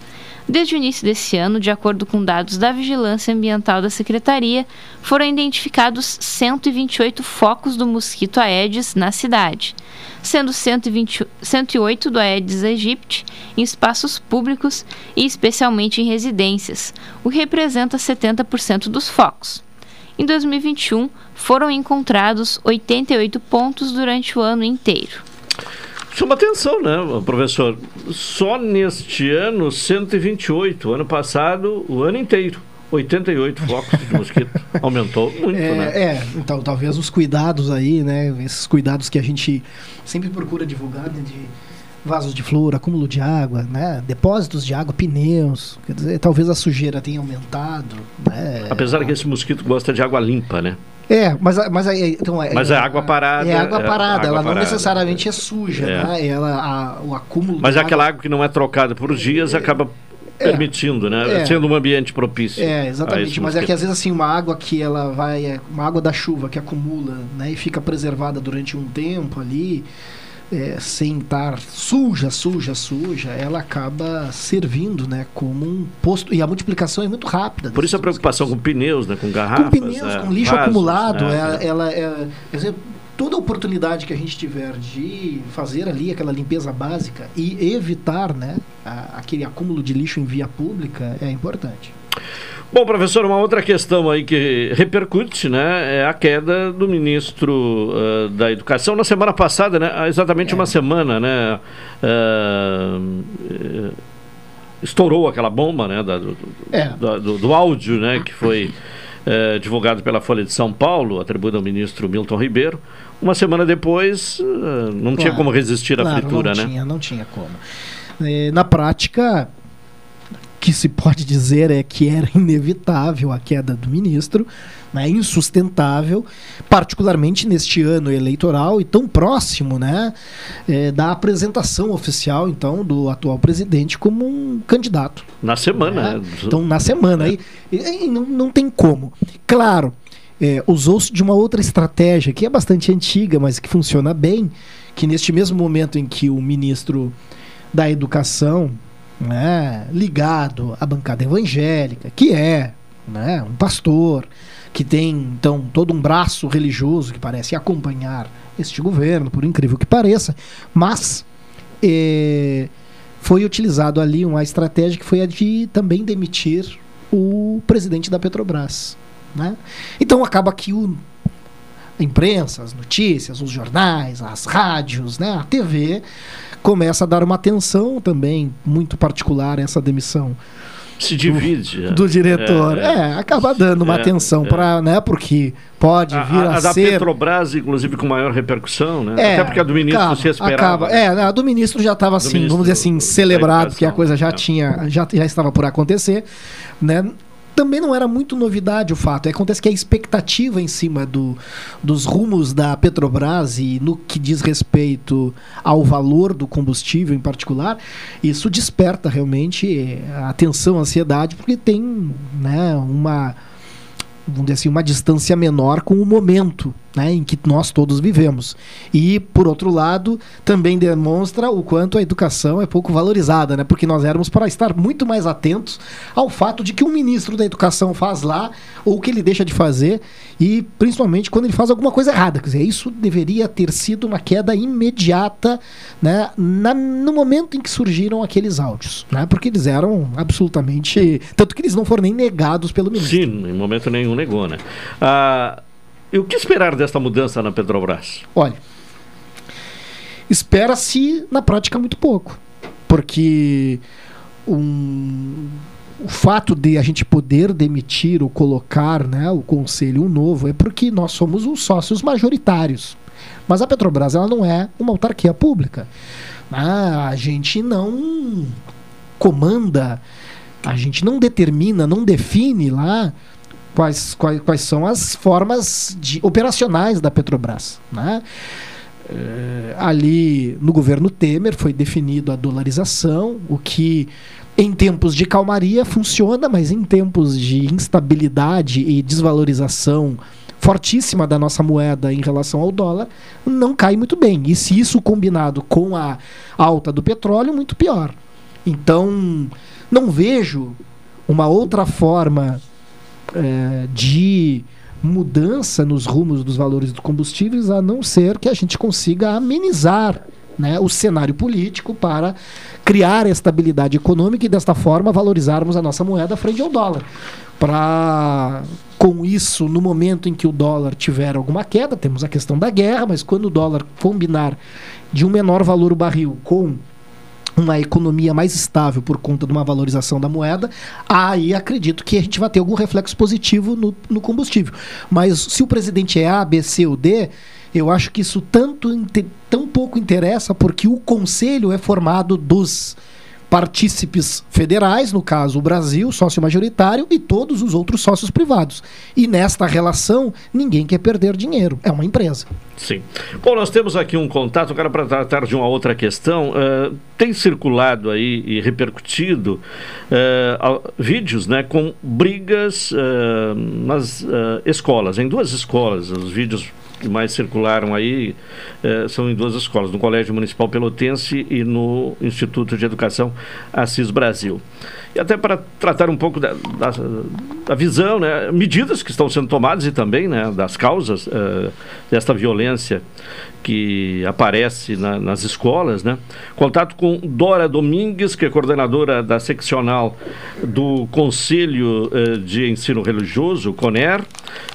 Desde o início desse ano, de acordo com dados da Vigilância Ambiental da Secretaria, foram identificados 128 focos do mosquito Aedes na cidade, sendo 120, 108 do Aedes aegypti em espaços públicos e especialmente em residências, o que representa 70% dos focos. Em 2021, foram encontrados 88 pontos durante o ano inteiro. Chama atenção, né, professor? Só neste ano, 128. Ano passado, o ano inteiro. 88 focos de mosquito. Aumentou muito, é, né? É, então talvez os cuidados aí, né? Esses cuidados que a gente sempre procura divulgar né, de vasos de flor, acúmulo de água, né? Depósitos de água, pneus. Quer dizer, talvez a sujeira tenha aumentado. Né? Apesar que esse mosquito gosta de água limpa, né? É, mas, mas, então, é, mas é água parada. É água parada, é ela água não parada. necessariamente é suja, É. né? Ela, a- o acúmulo. Mas aquela água que não é trocada por dias acaba permitindo, né? É. Sendo um ambiente propício. É, exatamente. Mas é que às vezes assim, uma água que ela vai. é, Uma água da chuva que acumula, né? E fica preservada durante um tempo ali. É, sem estar suja, suja, suja, ela acaba servindo, né, como um posto e a multiplicação é muito rápida. Por isso a preocupação com pneus, né? Com garrafas. com pneus, é, com lixo vasos, acumulado, né? ela, ela é, dizer, toda oportunidade que a gente tiver de fazer ali aquela limpeza básica e evitar, né, a- aquele acúmulo de lixo em via pública é importante. Bom, professor, uma outra questão aí que repercute, né, é a queda do ministro eh, da Educação na semana passada, né, há exatamente uma semana, né, eh, estourou aquela bomba, né, da- do, É. da- do- do áudio, né, que foi eh, divulgado pela Folha de São Paulo, atribuído ao ministro Milton Ribeiro. Uma semana depois, não tinha Claro, como resistir à claro, fritura, não né? Tinha, não tinha como. Na prática, que se pode dizer é que era inevitável a queda do ministro, né, insustentável, particularmente neste ano eleitoral e tão próximo né, eh, da apresentação oficial, então, do atual presidente como um candidato. Na semana, né? né? Então, na semana. Aí, e- e não, não tem como. Claro, é, usou-se de uma outra estratégia que é bastante antiga, mas que funciona bem, que neste mesmo momento em que o ministro da Educação, né, ligado à bancada evangélica, que é né, um pastor, que tem então todo um braço religioso que parece acompanhar este governo, por incrível que pareça, mas eh, foi utilizado ali uma estratégia que foi a de também demitir o presidente da Petrobras. Né? Então acaba que o, a imprensa, as notícias, os jornais, as rádios, né, a TV começa a dar uma atenção também muito particular a essa demissão Se divide. do, do diretor. É, É, acaba dando uma É, atenção é. para, né, porque pode vir a, a- a da ser Petrobras, inclusive, com maior repercussão, né? É, Até porque a do ministro acaba, se esperava. acaba. né? É, a do ministro já estava assim, ministro vamos dizer assim, celebrado, porque a coisa já é. tinha, já, já estava por acontecer, né? Também não era muito novidade o fato. Acontece que a expectativa em cima do, dos rumos da Petrobras e no que diz respeito ao valor do combustível em particular, isso desperta realmente a atenção, a ansiedade, porque tem né, uma vamos dizer assim, uma distância menor com o momento né, em que nós todos vivemos. E, por outro lado, também demonstra o quanto a educação é pouco valorizada, né, porque nós éramos para estar muito mais atentos ao fato de que um ministro da educação faz lá ou que ele deixa de fazer, e principalmente quando ele faz alguma coisa errada. Quer dizer, isso deveria ter sido uma queda imediata né, na, no momento em que surgiram aqueles áudios, né, porque eles eram absolutamente. Tanto que eles não foram nem negados pelo ministro. Sim, em momento nenhum negou, né? Ah, e o que esperar desta mudança na Petrobras? Olha, espera-se na prática muito pouco, porque um, o fato de a gente poder demitir ou colocar né, o conselho um novo é porque nós somos os sócios majoritários. Mas a Petrobras ela não é uma autarquia pública. Ah, a gente não comanda, a gente não determina, não define lá quais, quais, quais são as formas de, operacionais da Petrobras. Né? É, ali no governo Temer foi definido a dolarização, o que em tempos de calmaria funciona, mas em tempos de instabilidade e desvalorização fortíssima da nossa moeda em relação ao dólar, não cai muito bem. E se isso combinado com a alta do petróleo, muito pior. Então, não vejo uma outra forma é, de mudança nos rumos dos valores dos combustíveis, a não ser que a gente consiga amenizar né, o cenário político para criar estabilidade econômica e desta forma valorizarmos a nossa moeda frente ao dólar. Para com isso, no momento em que o dólar tiver alguma queda, temos a questão da guerra, mas quando o dólar combinar de um menor valor o barril com uma economia mais estável por conta de uma valorização da moeda, aí acredito que a gente vai ter algum reflexo positivo no, no combustível. Mas se o presidente é A, B, C ou D, eu acho que isso tanto tão pouco interessa porque o conselho é formado dos partícipes federais, no caso o Brasil, sócio majoritário, e todos os outros sócios privados. E nesta relação, ninguém quer perder dinheiro. É uma empresa. Sim. Bom, nós temos aqui um contato, cara, para tratar de uma outra questão. Uh, tem circulado aí e repercutido uh, vídeos né, com brigas uh, nas escolas, em duas escolas. Os vídeos que mais circularam aí eh, são em duas escolas, no Colégio Municipal Pelotense e no Instituto de Educação Assis Brasil. E até para tratar um pouco da, da, da, visão, né, medidas que estão sendo tomadas e também né, das causas eh, desta violência que aparece na, nas escolas, né? Contato com Dora Domingues, que é coordenadora da seccional do Conselho eh, de Ensino Religioso, CONER,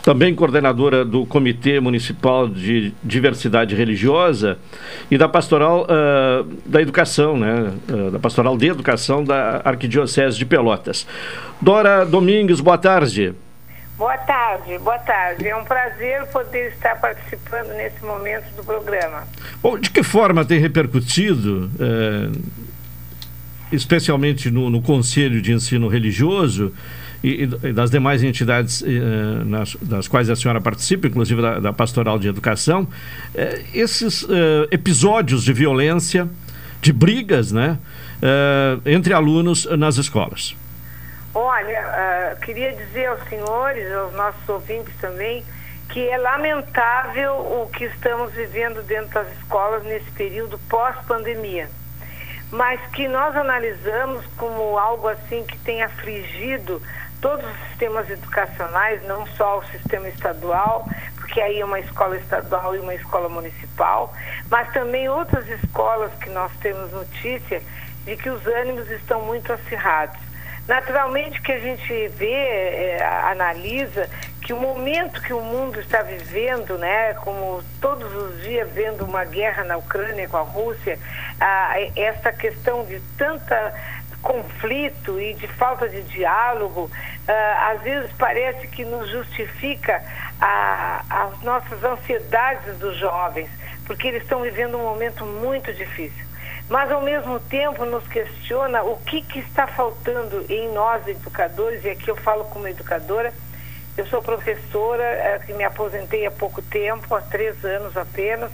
também coordenadora do Comitê Municipal de Diversidade Religiosa e da Pastoral uh, da Educação, né? Uh, da Pastoral de Educação da Arquidiocese de Pelotas. Dora Domingues, boa tarde. Boa tarde, boa tarde. É um prazer poder estar participando nesse momento do programa. Bom, de que forma tem repercutido, é, especialmente no, no, Conselho de Ensino Religioso e, e das demais entidades é, nas, das quais a senhora participa, inclusive da, da Pastoral de Educação, é, esses episódios de violência, de brigas, né, entre alunos nas escolas? Olha, uh, queria dizer aos senhores, aos nossos ouvintes também, que é lamentável o que estamos vivendo dentro das escolas nesse período pós-pandemia. Mas que nós analisamos como algo assim que tem afligido todos os sistemas educacionais, não só o sistema estadual, porque aí é uma escola estadual e uma escola municipal, mas também outras escolas que nós temos notícia de que os ânimos estão muito acirrados. Naturalmente que a gente vê, é, analisa que o momento que o mundo está vivendo, né, como todos os dias vendo uma guerra na Ucrânia com a Rússia, ah, essa questão de tanta conflito e de falta de diálogo, ah, às vezes parece que nos justifica a, as nossas ansiedades dos jovens, porque eles estão vivendo um momento muito difícil. Mas ao mesmo tempo nos questiona o que, que está faltando em nós educadores, e aqui eu falo como educadora, eu sou professora, é, que me aposentei há pouco tempo, há três anos apenas,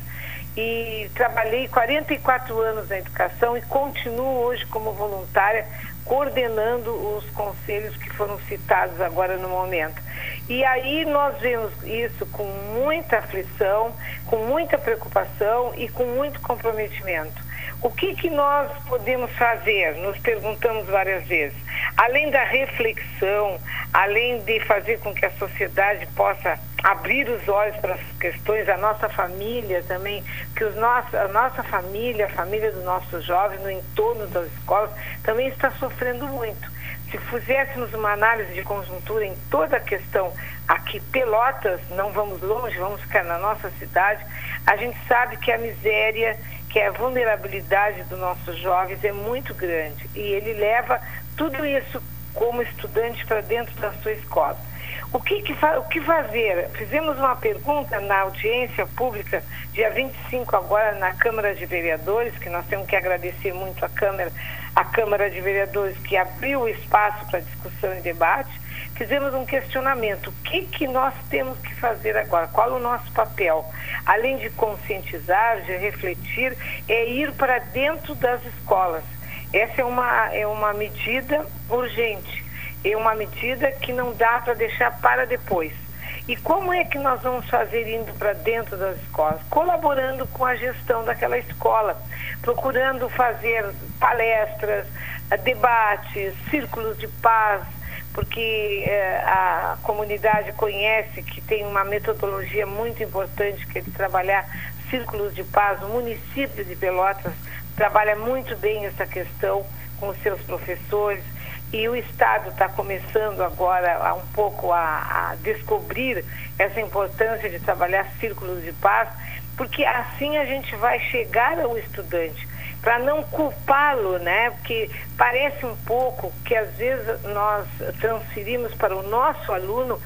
e trabalhei 44 anos na educação e continuo hoje como voluntária coordenando os conselhos que foram citados agora no momento. E aí nós vemos isso com muita aflição, com muita preocupação e com muito comprometimento. O que, que nós podemos fazer? Nos perguntamos várias vezes. Além da reflexão, além de fazer com que a sociedade possa abrir os olhos para as questões, a nossa família também, que os nossos, a nossa família, a família dos nossos jovens no entorno das escolas, também está sofrendo muito. Se fizéssemos uma análise de conjuntura em toda a questão aqui, Pelotas, não vamos longe, vamos ficar na nossa cidade, a gente sabe que a miséria que a vulnerabilidade dos nossos jovens é muito grande e ele leva tudo isso como estudante para dentro da sua escola. O que, que, o que fazer? Fizemos uma pergunta na audiência pública, dia 25 agora, na Câmara de Vereadores, que nós temos que agradecer muito a Câmara, a Câmara de Vereadores que abriu o espaço para discussão e debate. Fizemos um questionamento. O que, que nós temos que fazer agora? Qual o nosso papel? Além de conscientizar, de refletir, é ir para dentro das escolas. Essa é uma, é uma medida urgente é uma medida que não dá para deixar para depois. E como é que nós vamos fazer indo para dentro das escolas? Colaborando com a gestão daquela escola, procurando fazer palestras, debates, círculos de paz, porque eh, a comunidade conhece que tem uma metodologia muito importante que é de trabalhar círculos de paz. O município de Pelotas trabalha muito bem essa questão com os seus professores e o Estado está começando agora a, um pouco a, a, descobrir essa importância de trabalhar círculos de paz, porque assim a gente vai chegar ao estudante, para não culpá-lo, né? Porque parece um pouco que às vezes nós transferimos para o nosso aluno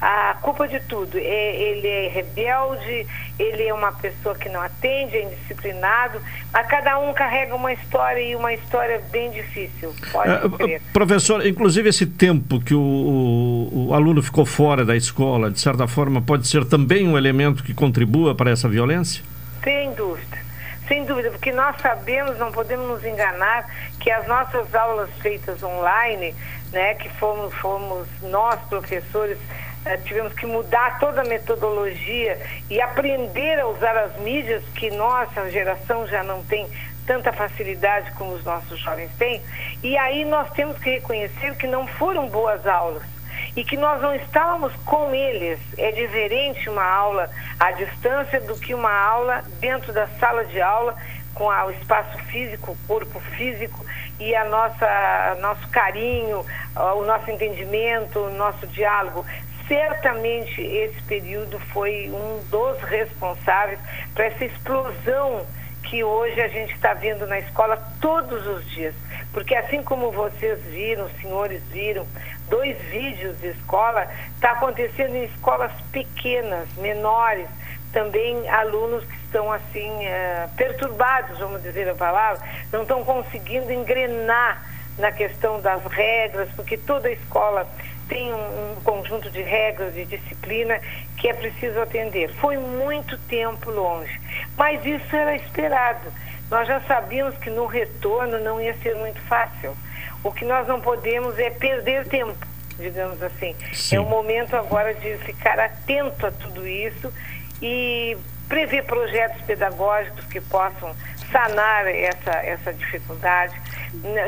a culpa de tudo. É, ele é rebelde, ele é uma pessoa que não atende, é indisciplinado, mas cada um carrega uma história e uma história bem difícil. Pode é, professor, inclusive esse tempo que o, o, o, aluno ficou fora da escola, de certa forma, pode ser também um elemento que contribua para essa violência? Sem dúvida. Sem dúvida, porque nós sabemos, não podemos nos enganar, que as nossas aulas feitas online, né, que fomos, fomos nós, professores, eh, tivemos que mudar toda a metodologia e aprender a usar as mídias, que nossa geração já não tem tanta facilidade como os nossos jovens têm. E aí nós temos que reconhecer que não foram boas aulas e que nós não estávamos com eles. É diferente uma aula à distância do que uma aula dentro da sala de aula com o espaço físico, o corpo físico e a nossa nosso carinho, o nosso entendimento, o nosso diálogo certamente esse período foi um dos responsáveis para essa explosão que hoje a gente está vendo na escola todos os dias. Porque assim como vocês viram, os senhores viram, dois vídeos de escola, está acontecendo em escolas pequenas, menores, também alunos que estão assim uh, perturbados, vamos dizer a palavra, não estão conseguindo engrenar na questão das regras, porque toda escola tem um, um, conjunto de regras e disciplina que é preciso atender. Foi muito tempo longe, mas isso era esperado. Nós já sabíamos que no retorno não ia ser muito fácil. O que nós não podemos é perder tempo, digamos assim. Sim. É o momento agora de ficar atento a tudo isso e prever projetos pedagógicos que possam sanar essa, essa dificuldade,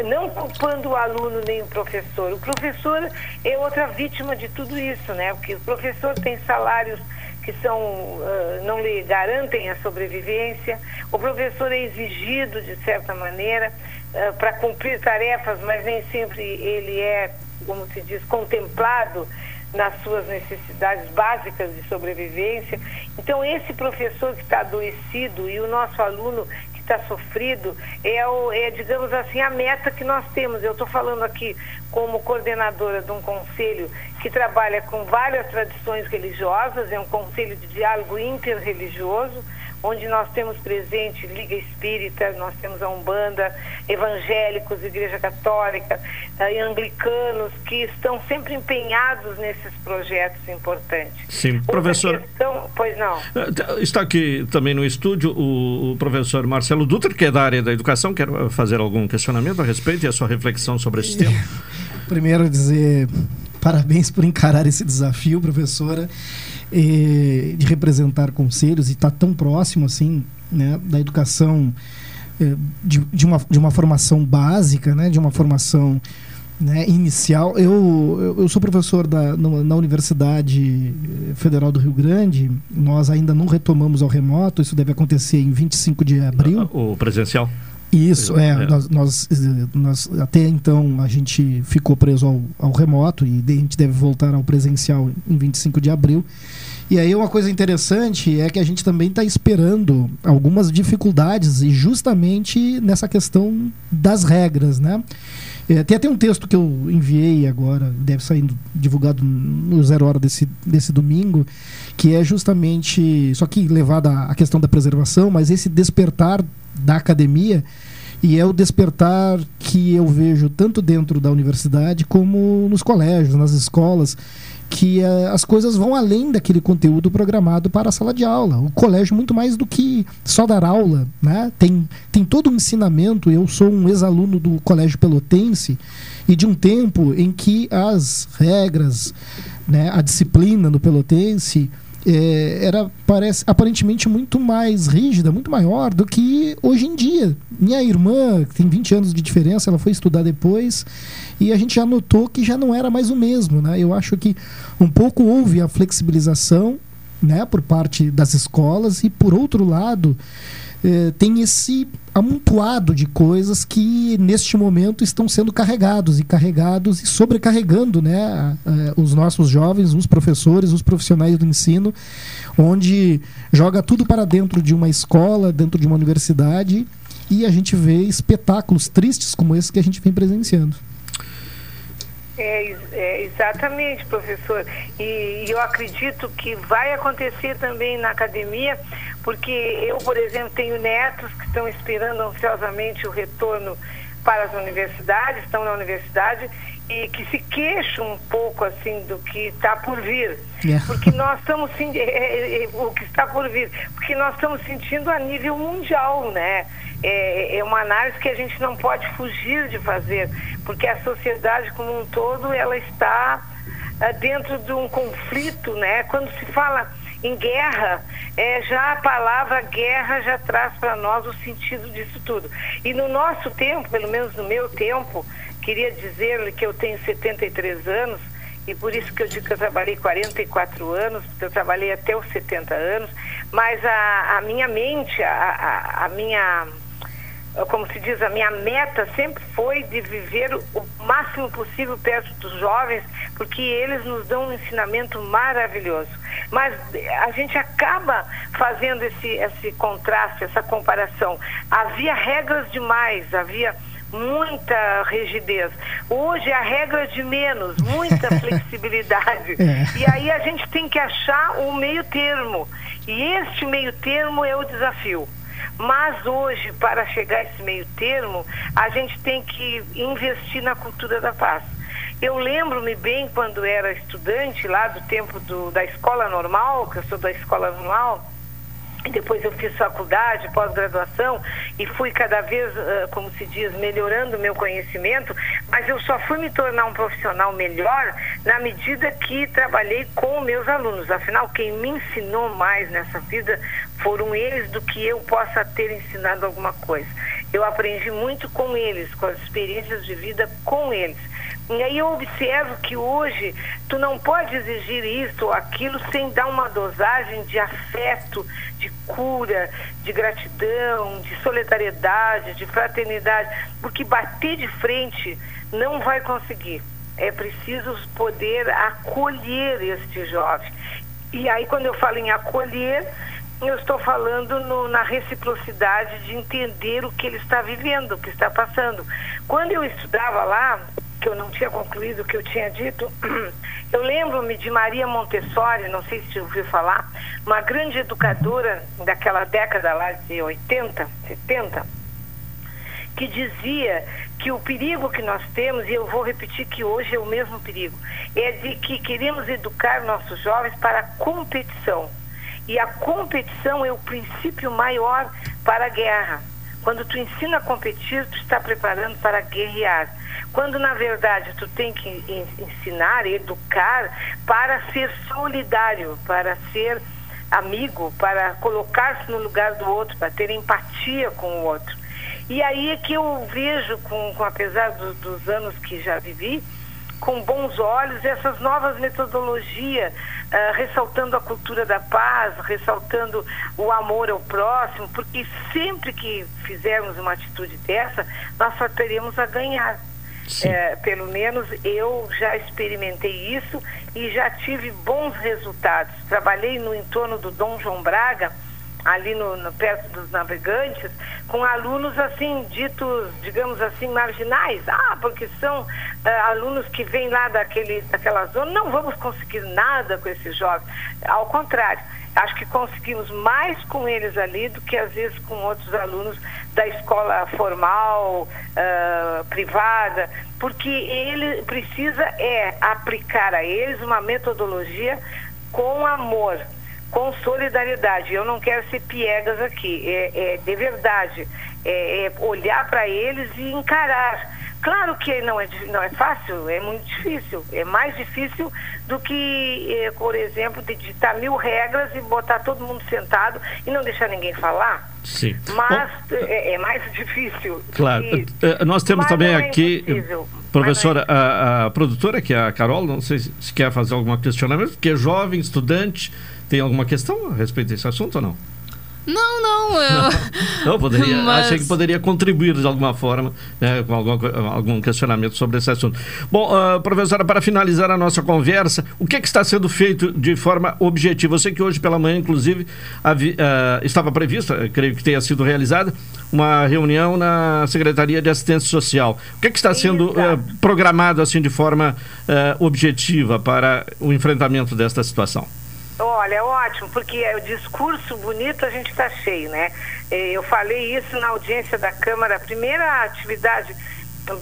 não culpando o aluno nem o professor. O professor é outra vítima de tudo isso, né? Porque o professor tem salários que são, uh, não lhe garantem a sobrevivência, o professor é exigido, de certa maneira, uh, para cumprir tarefas, mas nem sempre ele é, como se diz, contemplado nas suas necessidades básicas de sobrevivência. Então, esse professor que está adoecido e o nosso aluno está sofrido é, o, é, digamos assim, a meta que nós temos. Eu estou falando aqui como coordenadora de um conselho que trabalha com várias tradições religiosas, é um conselho de diálogo interreligioso, onde nós temos presente Liga Espírita, nós temos a Umbanda, evangélicos, Igreja Católica, eh, anglicanos, que estão sempre empenhados nesses projetos importantes. Sim, professor. questão- pois não. Eh, Está aqui também no estúdio o, o professor Marcelo Dutra, que é da área da educação. Quer eh, fazer algum questionamento a respeito e a sua reflexão sobre esse tema? Primeiro dizer parabéns por encarar esse desafio, professora, eh, de representar conselhos e estar tão próximo assim, né, da educação eh, de, de uma, de uma formação básica, né, de uma formação né, inicial. Eu, eu, sou professor da, no- na Universidade Federal do Rio Grande. Nós ainda não retomamos ao remoto. Isso deve acontecer em 25 de abril. O presencial? Isso, é. É. Nós, nós, eh, nós- até então a gente ficou preso ao, ao remoto e a gente deve voltar ao presencial em 25 de abril. E aí uma coisa interessante é que a gente também está esperando algumas dificuldades e justamente nessa questão das regras, né? É, tem até um texto que eu enviei agora, deve sair divulgado no zero hora desse, desse domingo, que é justamente, só que levado à questão da preservação, mas esse despertar da academia e é o despertar que eu vejo tanto dentro da universidade como nos colégios, nas escolas, que eh, as coisas vão além daquele conteúdo programado para a sala de aula. O colégio muito mais do que só dar aula, né? Tem tem todo um ensinamento. Eu sou um ex-aluno do Colégio Pelotense e de um tempo em que as regras, né, a disciplina no Pelotense eh, era parece aparentemente muito mais rígida, muito maior do que hoje em dia. Minha irmã, que tem 20 anos de diferença, ela foi estudar depois e a gente já notou que já não era mais o mesmo, né? Eu acho que um pouco houve a flexibilização, né, por parte das escolas e por outro lado, eh, tem esse amontoado de coisas que neste momento estão sendo carregados e carregados e sobrecarregando né, os nossos jovens, os professores, os profissionais do ensino, onde joga tudo para dentro de uma escola, dentro de uma universidade e a gente vê espetáculos tristes como esse que a gente vem presenciando. É, é, exatamente, professor. E, e eu acredito que vai acontecer também na academia, porque eu, por exemplo, tenho netos que estão esperando ansiosamente o retorno para as universidades, estão na universidade e que se queixam um pouco assim do que está por vir. É. Porque nós estamos é, é, é, o que está por vir, porque nós estamos sentindo a nível mundial, né? É, é uma análise que a gente não pode fugir de fazer, porque a sociedade como um todo ela está ah, dentro de um conflito, né? Quando se fala em guerra, é, já a palavra guerra já traz para nós o sentido disso tudo. E no nosso tempo, pelo menos no meu tempo, queria dizer-lhe que eu tenho 73 anos, e por isso que eu digo que eu trabalhei 44 anos, porque eu trabalhei até os 70 anos, mas a, a minha mente, a, a, a minha, como se diz, a minha meta sempre foi de viver o máximo possível perto dos jovens, porque eles nos dão um ensinamento maravilhoso. Mas a gente acaba fazendo esse, esse contraste, essa comparação. Havia regras demais, havia muita rigidez. Hoje a regra é de menos, muita flexibilidade. É. E aí a gente tem que achar o meio termo. E este meio termo é o desafio. Mas hoje, para chegar a esse meio termo, a gente tem que investir na cultura da paz. Eu lembro-me bem quando era estudante, lá do tempo do, da escola normal, que eu sou da escola normal, depois eu fiz faculdade, pós-graduação e fui cada vez, como se diz, melhorando o meu conhecimento, mas eu só fui me tornar um profissional melhor na medida que trabalhei com meus alunos. Afinal, quem me ensinou mais nessa vida foram eles do que eu possa ter ensinado alguma coisa. Eu aprendi muito com eles, com as experiências de vida com eles. E aí eu observo que hoje tu não pode exigir isso ou aquilo sem dar uma dosagem de afeto, de cura, de gratidão, de solidariedade, de fraternidade, porque bater de frente não vai conseguir. É preciso poder acolher este jovem. E aí quando eu falo em acolher, eu estou falando no- na reciprocidade de entender o que ele está vivendo, o que está passando. Quando eu estudava lá, que eu não tinha concluído o que eu tinha dito, eu lembro-me de Maria Montessori, não sei se ouviu falar, uma grande educadora daquela década lá de 80, 70, que dizia que o perigo que nós temos, e eu vou repetir que hoje é o mesmo perigo, é de que queremos educar nossos jovens para a competição. E a competição é o princípio maior para a guerra. Quando tu ensina a competir, tu está preparando para guerrear. Quando na verdade tu tem que ensinar, educar para ser solidário, para ser amigo, para colocar-se no lugar do outro, para ter empatia com o outro. E aí é que eu vejo, com, com apesar do, dos anos que já vivi, com bons olhos essas novas metodologias, uh, ressaltando a cultura da paz, ressaltando o amor ao próximo, porque sempre que fizermos uma atitude dessa, nós só teremos a ganhar. É, pelo menos eu já experimentei isso e já tive bons resultados. Trabalhei no entorno do Dom João Braga, ali no, no, perto dos navegantes, com alunos assim, ditos, digamos assim, marginais. Ah, porque são uh, alunos que vêm lá daquele, daquela zona, não vamos conseguir nada com esses jovens. Ao contrário, acho que conseguimos mais com eles ali do que às vezes com outros alunos da escola formal, uh, privada, porque ele precisa é aplicar a eles uma metodologia com amor com solidariedade. Eu não quero ser piegas aqui, é, é de verdade, é, é olhar para eles e encarar. Claro que não é, não é fácil, é muito difícil. É mais difícil do que, é, por exemplo, digitar mil regras e botar todo mundo sentado e não deixar ninguém falar. Sim. Mas Bom, é, é, mais difícil. Claro. E, é, Nós temos também é aqui, professora, é a, a, produtora, que é a Carol, não sei se quer fazer algum questionamento, que é jovem, estudante, tem alguma questão a respeito desse assunto ou não? Não, não. Eu... não poderia, Mas... Achei que poderia contribuir de alguma forma né, com algum, algum, questionamento sobre esse assunto. Bom, uh, professora, para finalizar a nossa conversa, o que, é que, está sendo feito de forma objetiva? Eu sei que hoje pela manhã, inclusive, havia, uh, estava prevista, creio que tenha sido realizada, uma reunião na Secretaria de Assistência Social. O que, é que está sendo uh, programado assim de forma objetiva para o enfrentamento desta situação? Olha, é ótimo, porque o discurso bonito a gente está cheio, né? Eu falei isso na audiência da Câmara. A primeira atividade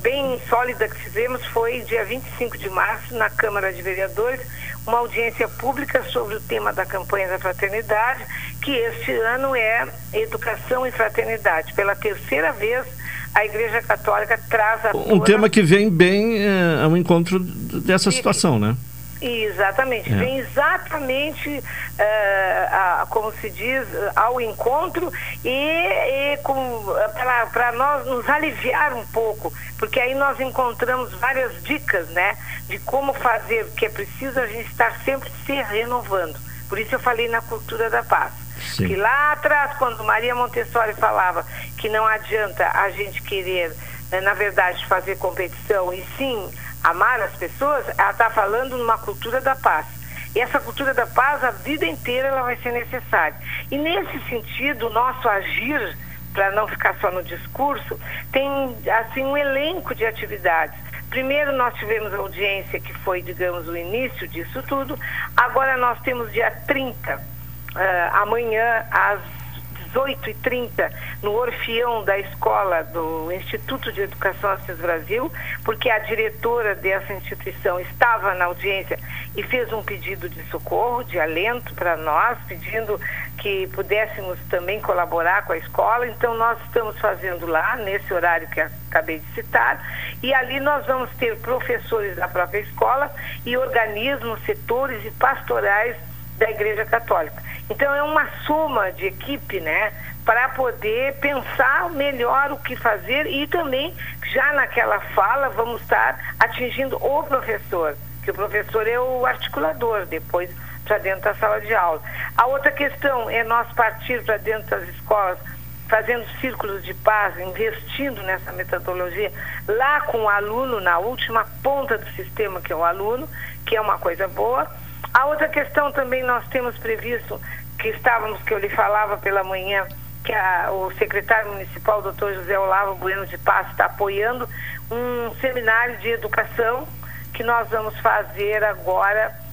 bem sólida que fizemos foi dia 25 de março, na Câmara de Vereadores, uma audiência pública sobre o tema da campanha da fraternidade, que este ano é Educação e Fraternidade. Pela terceira vez, a Igreja Católica traz a. Um tema que vem bem é, ao encontro dessa situação, né? Exatamente, é. vem exatamente, uh, a, como se diz, ao encontro e, e para nós nos aliviar um pouco, porque aí nós encontramos várias dicas, né, de como fazer, que é preciso a gente estar sempre se renovando. Por isso eu falei na cultura da paz. Sim. Que lá atrás, quando Maria Montessori falava que não adianta a gente querer, né, na verdade, fazer competição, e sim amar as pessoas, ela está falando numa cultura da paz. E essa cultura da paz, a vida inteira, ela vai ser necessária. E nesse sentido, o nosso agir, para não ficar só no discurso, tem assim um elenco de atividades. Primeiro nós tivemos a audiência que foi, digamos, o início disso tudo. Agora nós temos dia 30, uh, ah, amanhã, às 18h30 no Orfeão da escola do Instituto de Educação Assis Brasil, porque a diretora dessa instituição estava na audiência e fez um pedido de socorro, de alento para nós, pedindo que pudéssemos também colaborar com a escola. Então, nós estamos fazendo lá, nesse horário que acabei de citar, e ali nós vamos ter professores da própria escola e organismos, setores e pastorais da Igreja Católica. Então é uma soma de equipe, né, para poder pensar melhor o que fazer e também já naquela fala vamos estar atingindo o professor, que o professor é o articulador depois para dentro da sala de aula. A outra questão é nós partir para dentro das escolas fazendo círculos de paz, investindo nessa metodologia, lá com o aluno, na última ponta do sistema, que é o aluno, que é uma coisa boa. A outra questão também nós temos previsto, que estávamos, que eu lhe falava pela manhã, que a, o secretário municipal, doutor José Olavo Bueno de Paz, está apoiando um seminário de educação que nós vamos fazer agora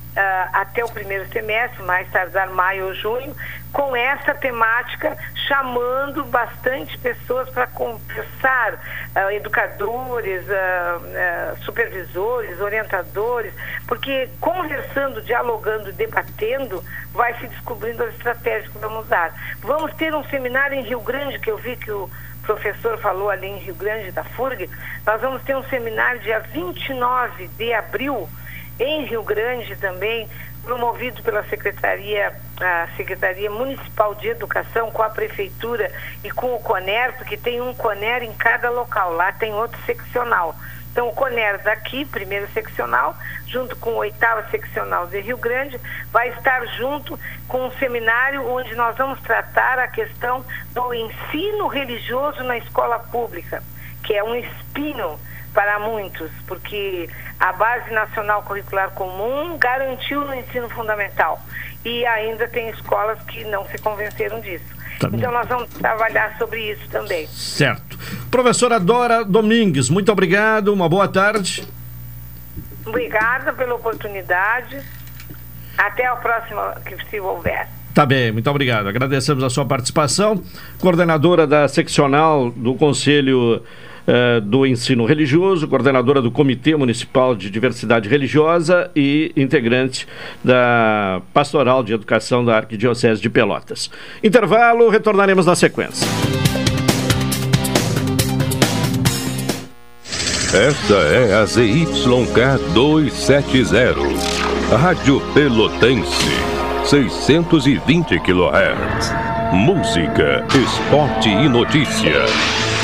até o primeiro semestre, mais tardar maio ou junho, com essa temática, chamando bastante pessoas para conversar, uh, educadores, uh, supervisores, orientadores, porque conversando, dialogando, debatendo, vai se descobrindo as estratégias que vamos usar. Vamos ter um seminário em Rio Grande, que eu vi que o professor falou ali em Rio Grande da FURG, nós vamos ter um seminário dia 29 de abril, em Rio Grande também, promovido pela Secretaria, a Secretaria Municipal de Educação, com a Prefeitura e com o CONER, porque tem um CONER em cada local, lá tem outro seccional. Então, o CONER daqui, primeiro seccional, junto com o oitavo seccional de Rio Grande, vai estar junto com um seminário onde nós vamos tratar a questão do ensino religioso na escola pública, que é um espinho para muitos, porque a Base Nacional Curricular Comum garantiu no ensino fundamental e ainda tem escolas que não se convenceram disso. Tá então nós vamos trabalhar sobre isso também. Certo. Professora Dora Domingues, muito obrigado, uma boa tarde. Obrigada pela oportunidade. Até a próxima que se houver. Tá bem, muito obrigado. Agradecemos a sua participação. Coordenadora da seccional do Conselho uh, do Ensino Religioso, coordenadora do Comitê Municipal de Diversidade Religiosa e integrante da Pastoral de Educação da Arquidiocese de Pelotas. Intervalo, retornaremos na sequência. Esta é a ZYK 270, Rádio Pelotense, 620 kHz. Música, esporte e notícia.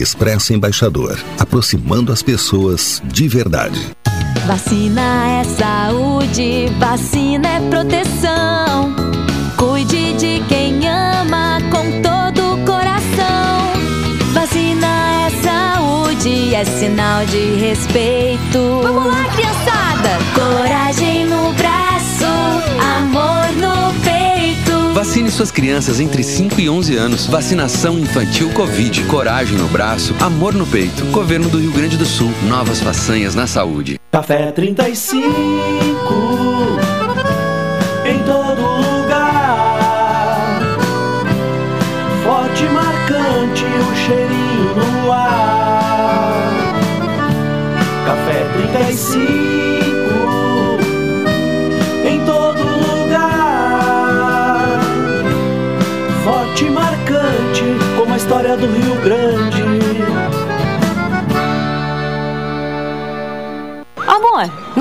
Expresso Embaixador, aproximando as pessoas de verdade. Vacina é saúde, vacina é proteção. Cuide de quem ama com todo o coração. Vacina é saúde, é sinal de respeito. Vamos lá, Vacine suas crianças entre 5 e 11 anos. Vacinação infantil Covid. Coragem no braço, amor no peito. Governo do Rio Grande do Sul. Novas façanhas na saúde. Café 35 Grande.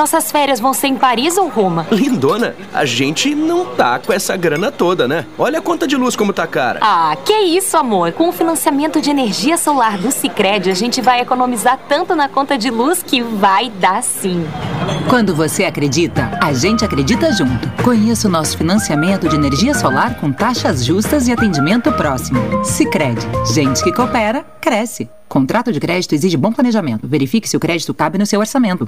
Nossas férias vão ser em Paris ou Roma? Lindona, a gente não tá com essa grana toda, né? Olha a conta de luz como tá cara. Ah, que isso, amor. Com o financiamento de energia solar do Sicredi, a gente vai economizar tanto na conta de luz que vai dar sim. Quando você acredita, a gente acredita junto. Conheça o nosso financiamento de energia solar com taxas justas e atendimento próximo. Sicredi, gente que coopera, cresce. Contrato de crédito exige bom planejamento. Verifique se o crédito cabe no seu orçamento.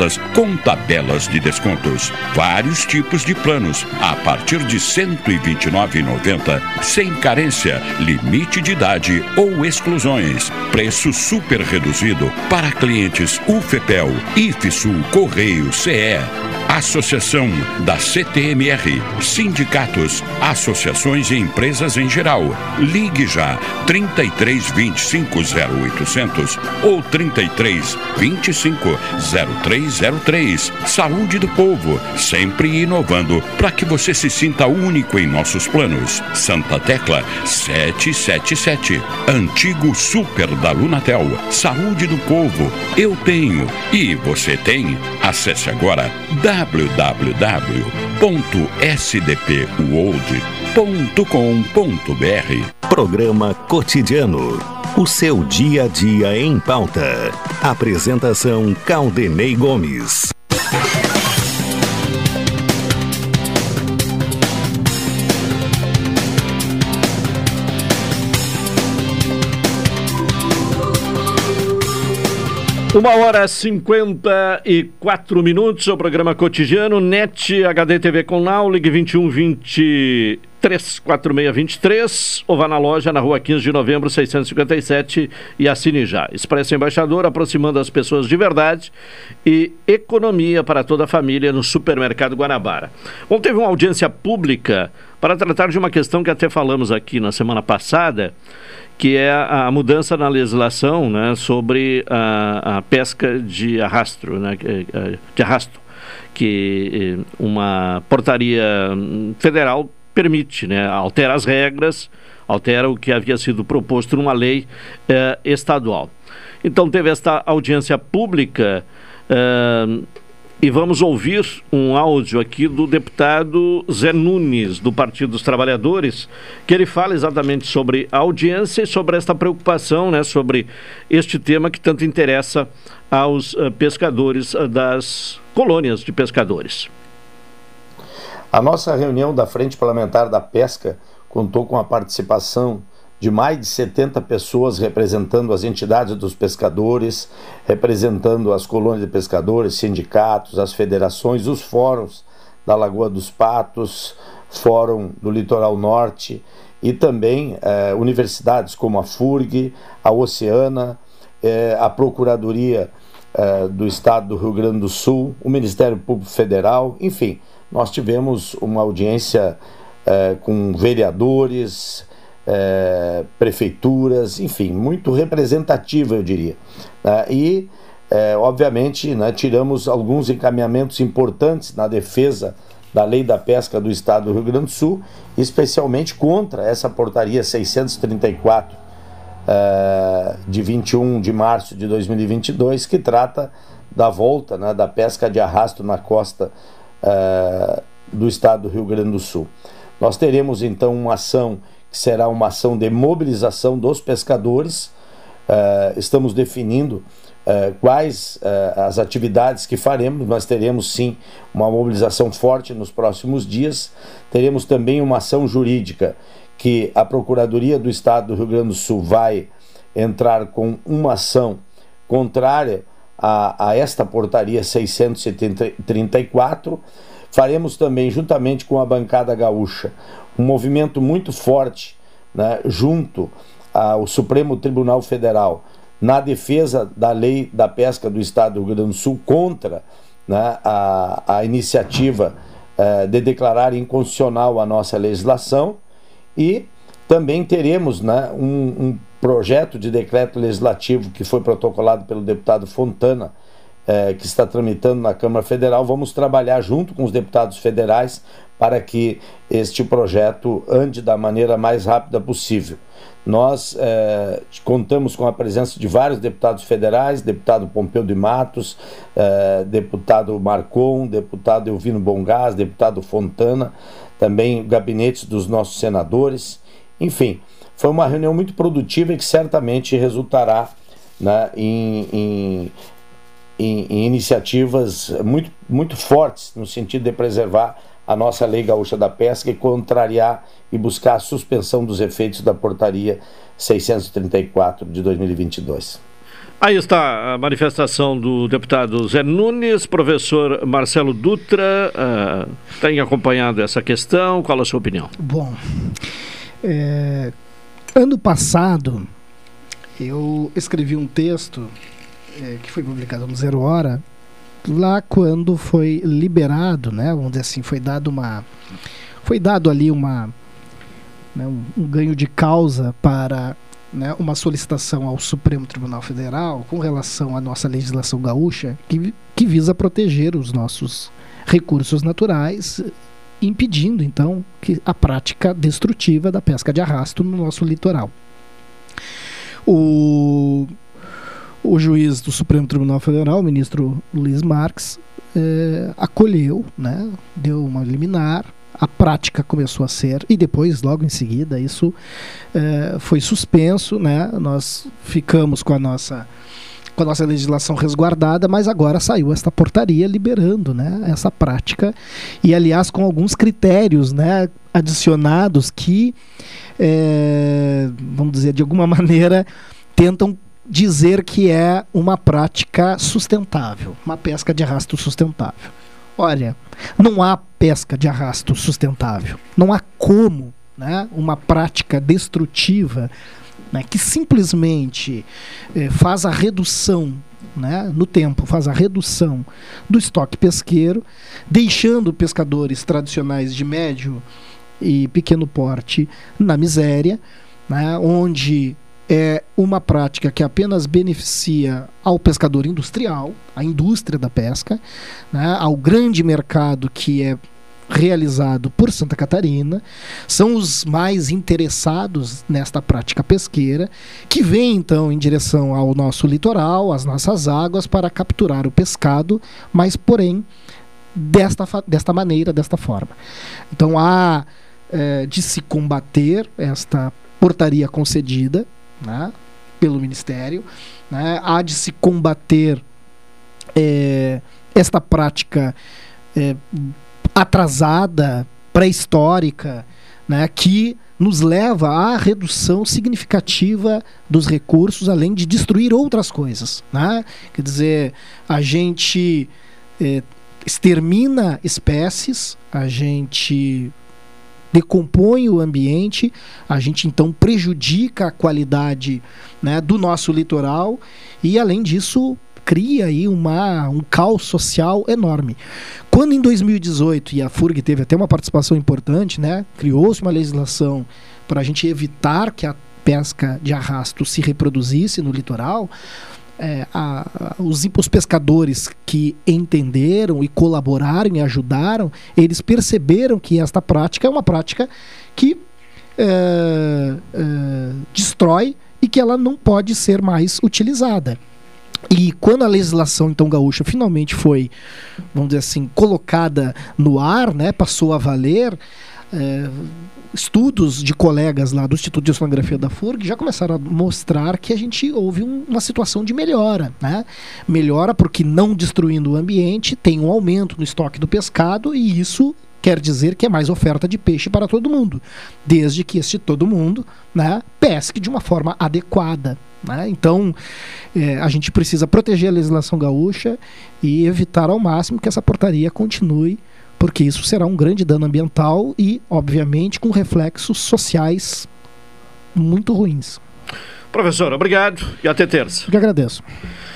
ofertas com tabelas de descontos. Vários tipos de planos a partir de R$ 129,90, sem carência, limite de idade ou exclusões. Preço super reduzido para clientes UFEPEL, IFSUL, Correio, CE. Associação da CTMR, sindicatos, associações e empresas em geral. Ligue já 33 25 0800 ou 33 25 0303. Saúde do povo, sempre inovando para que você se sinta único em nossos planos. Santa Tecla 777. Antigo Super da Lunatel. Saúde do povo, eu tenho e você tem. Acesse agora www.sdpworld.com.br. Programa Cotidiano. O seu dia a dia em pauta. Apresentação Caldenei Gomes. Gomes. Uma hora cinquenta e quatro minutos, o programa cotidiano, NET HDTV com Naulig 2120 34623 ou vá na loja na rua 15 de novembro 657 e assine já. Expresso Embaixador, aproximando as pessoas de verdade e economia para toda a família no supermercado Guanabara. Bom, teve uma audiência pública para tratar de uma questão que até falamos aqui na semana passada, que é a, mudança na legislação né, sobre a, a, pesca de arrasto né, eh, de arrasto, que eh, uma portaria hum, federal permite, né, altera as regras, altera o que havia sido proposto numa lei eh, estadual. Então teve esta audiência pública eh, e vamos ouvir um áudio aqui do deputado Zé Nunes, do Partido dos Trabalhadores, que ele fala exatamente sobre a audiência e sobre esta preocupação, né, sobre este tema que tanto interessa aos uh, pescadores uh, das colônias de pescadores. A nossa reunião da Frente Parlamentar da Pesca contou com a participação de mais de 70 pessoas representando as entidades dos pescadores, representando as colônias de pescadores, sindicatos, as federações, os fóruns da Lagoa dos Patos, Fórum do Litoral Norte e também eh, universidades como a FURG, a Oceana, eh, a Procuradoria eh, do Estado do Rio Grande do Sul, o Ministério Público Federal, enfim, nós tivemos uma audiência com vereadores, é, prefeituras, enfim, muito representativa, eu diria. Né? E, é, obviamente, né, tiramos alguns encaminhamentos importantes na defesa da lei da pesca do Estado do Rio Grande do Sul, especialmente contra essa portaria 634 é, de 21 de março de 2022, que trata da volta né, da pesca de arrasto na costa é, do Estado do Rio Grande do Sul. Nós teremos então uma ação que será uma ação de mobilização dos pescadores. Uh, estamos definindo uh, quais uh, as atividades que faremos. Nós teremos sim uma mobilização forte nos próximos dias. Teremos também uma ação jurídica que a Procuradoria do Estado do Rio Grande do Sul vai entrar com uma ação contrária a, a esta portaria 634. Faremos também, juntamente com a bancada gaúcha, um movimento muito forte né, junto ao Supremo Tribunal Federal na defesa da lei da pesca do Estado do Rio Grande do Sul contra né, a, a iniciativa eh, de declarar inconstitucional a nossa legislação e também teremos né, um, um, projeto de decreto legislativo que foi protocolado pelo deputado Fontana, eh, que está tramitando na Câmara Federal. Vamos trabalhar junto com os deputados federais para que este projeto ande da maneira mais rápida possível. Nós eh, contamos com a presença de vários deputados federais, deputado Pompeu de Matos, eh, deputado Marcon, deputado Elvino Bongás, deputado Fontana, também gabinetes dos nossos senadores. Enfim, foi uma reunião muito produtiva e que certamente resultará né, em, em, em, em iniciativas muito, muito fortes no sentido de preservar a nossa Lei Gaúcha da Pesca e contrariar e buscar a suspensão dos efeitos da portaria 634 de 2022. Aí está a manifestação do deputado Zé Nunes, professor Marcelo Dutra, uh, tem acompanhado essa questão, qual a sua opinião? Bom, é, ano passado eu escrevi um texto é, que foi publicado no Zero Hora, lá quando foi liberado, né, vamos dizer assim, foi dado uma, foi dado ali uma, né, um, um ganho de causa para né, uma solicitação ao Supremo Tribunal Federal com relação à nossa legislação gaúcha que, que visa proteger os nossos recursos naturais, impedindo então que a prática destrutiva da pesca de arrasto no nosso litoral. O, o juiz do Supremo Tribunal Federal, o ministro Luiz Marques, é, acolheu, né, deu uma liminar a prática começou a ser, e depois, logo em seguida, isso é, foi suspenso, né? Nós ficamos com a nossa com a nossa legislação resguardada, mas agora saiu esta portaria liberando né, essa prática e, aliás, com alguns critérios né, adicionados que, é, vamos dizer, de alguma maneira, tentam dizer que é uma prática sustentável, uma pesca de arrasto sustentável. Olha, não há pesca de arrasto sustentável. Não há como né, uma prática destrutiva né, que simplesmente eh, faz a redução né, no tempo, faz a redução do estoque pesqueiro, deixando pescadores tradicionais de médio e pequeno porte na miséria, né, onde é uma prática que apenas beneficia ao pescador industrial, à indústria da pesca, né, ao grande mercado que é realizado por Santa Catarina, são os mais interessados nesta prática pesqueira, que vem então em direção ao nosso litoral, às nossas águas, para capturar o pescado, mas porém desta, desta maneira, desta forma. Então há é, de se combater esta portaria concedida né, pelo Ministério. Né, há de se combater é, esta prática é, atrasada, pré-histórica, né, que nos leva à redução significativa dos recursos, além de destruir outras coisas. Né? Quer dizer, a gente é, extermina espécies, a gente decompõe o ambiente, a gente então prejudica a qualidade né, do nosso litoral e, além disso, cria aí uma, um caos social enorme. Quando em 2018, e a FURG teve até uma participação importante, né, criou-se uma legislação para a gente evitar que a pesca de arrasto se reproduzisse no litoral, é, a, a, os, os pescadores que entenderam e colaboraram e ajudaram, eles perceberam que esta prática é uma prática que é, é, destrói e que ela não pode ser mais utilizada. E quando a legislação então gaúcha finalmente foi, vamos dizer assim, colocada no ar, né, passou a valer, é, estudos de colegas lá do Instituto de Oceanografia da FURG já começaram a mostrar que a gente houve um, uma situação de melhora. Né? Melhora porque não destruindo o ambiente, tem um aumento no estoque do pescado e isso quer dizer que é mais oferta de peixe para todo mundo, desde que este todo mundo né, pesque de uma forma adequada. Né? Então, é, a gente precisa proteger a legislação gaúcha e evitar ao máximo que essa portaria continue porque isso será um grande dano ambiental e, obviamente, com reflexos sociais muito ruins. Professor, obrigado e até terça. Eu que agradeço.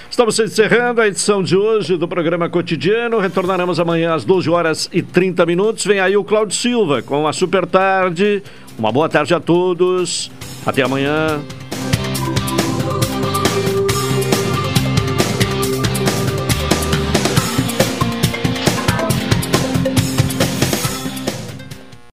Estamos encerrando a edição de hoje do programa cotidiano. Retornaremos amanhã às 12 horas e 30 minutos. Vem aí o Cláudio Silva com a Super Tarde. Uma boa tarde a todos. Até amanhã.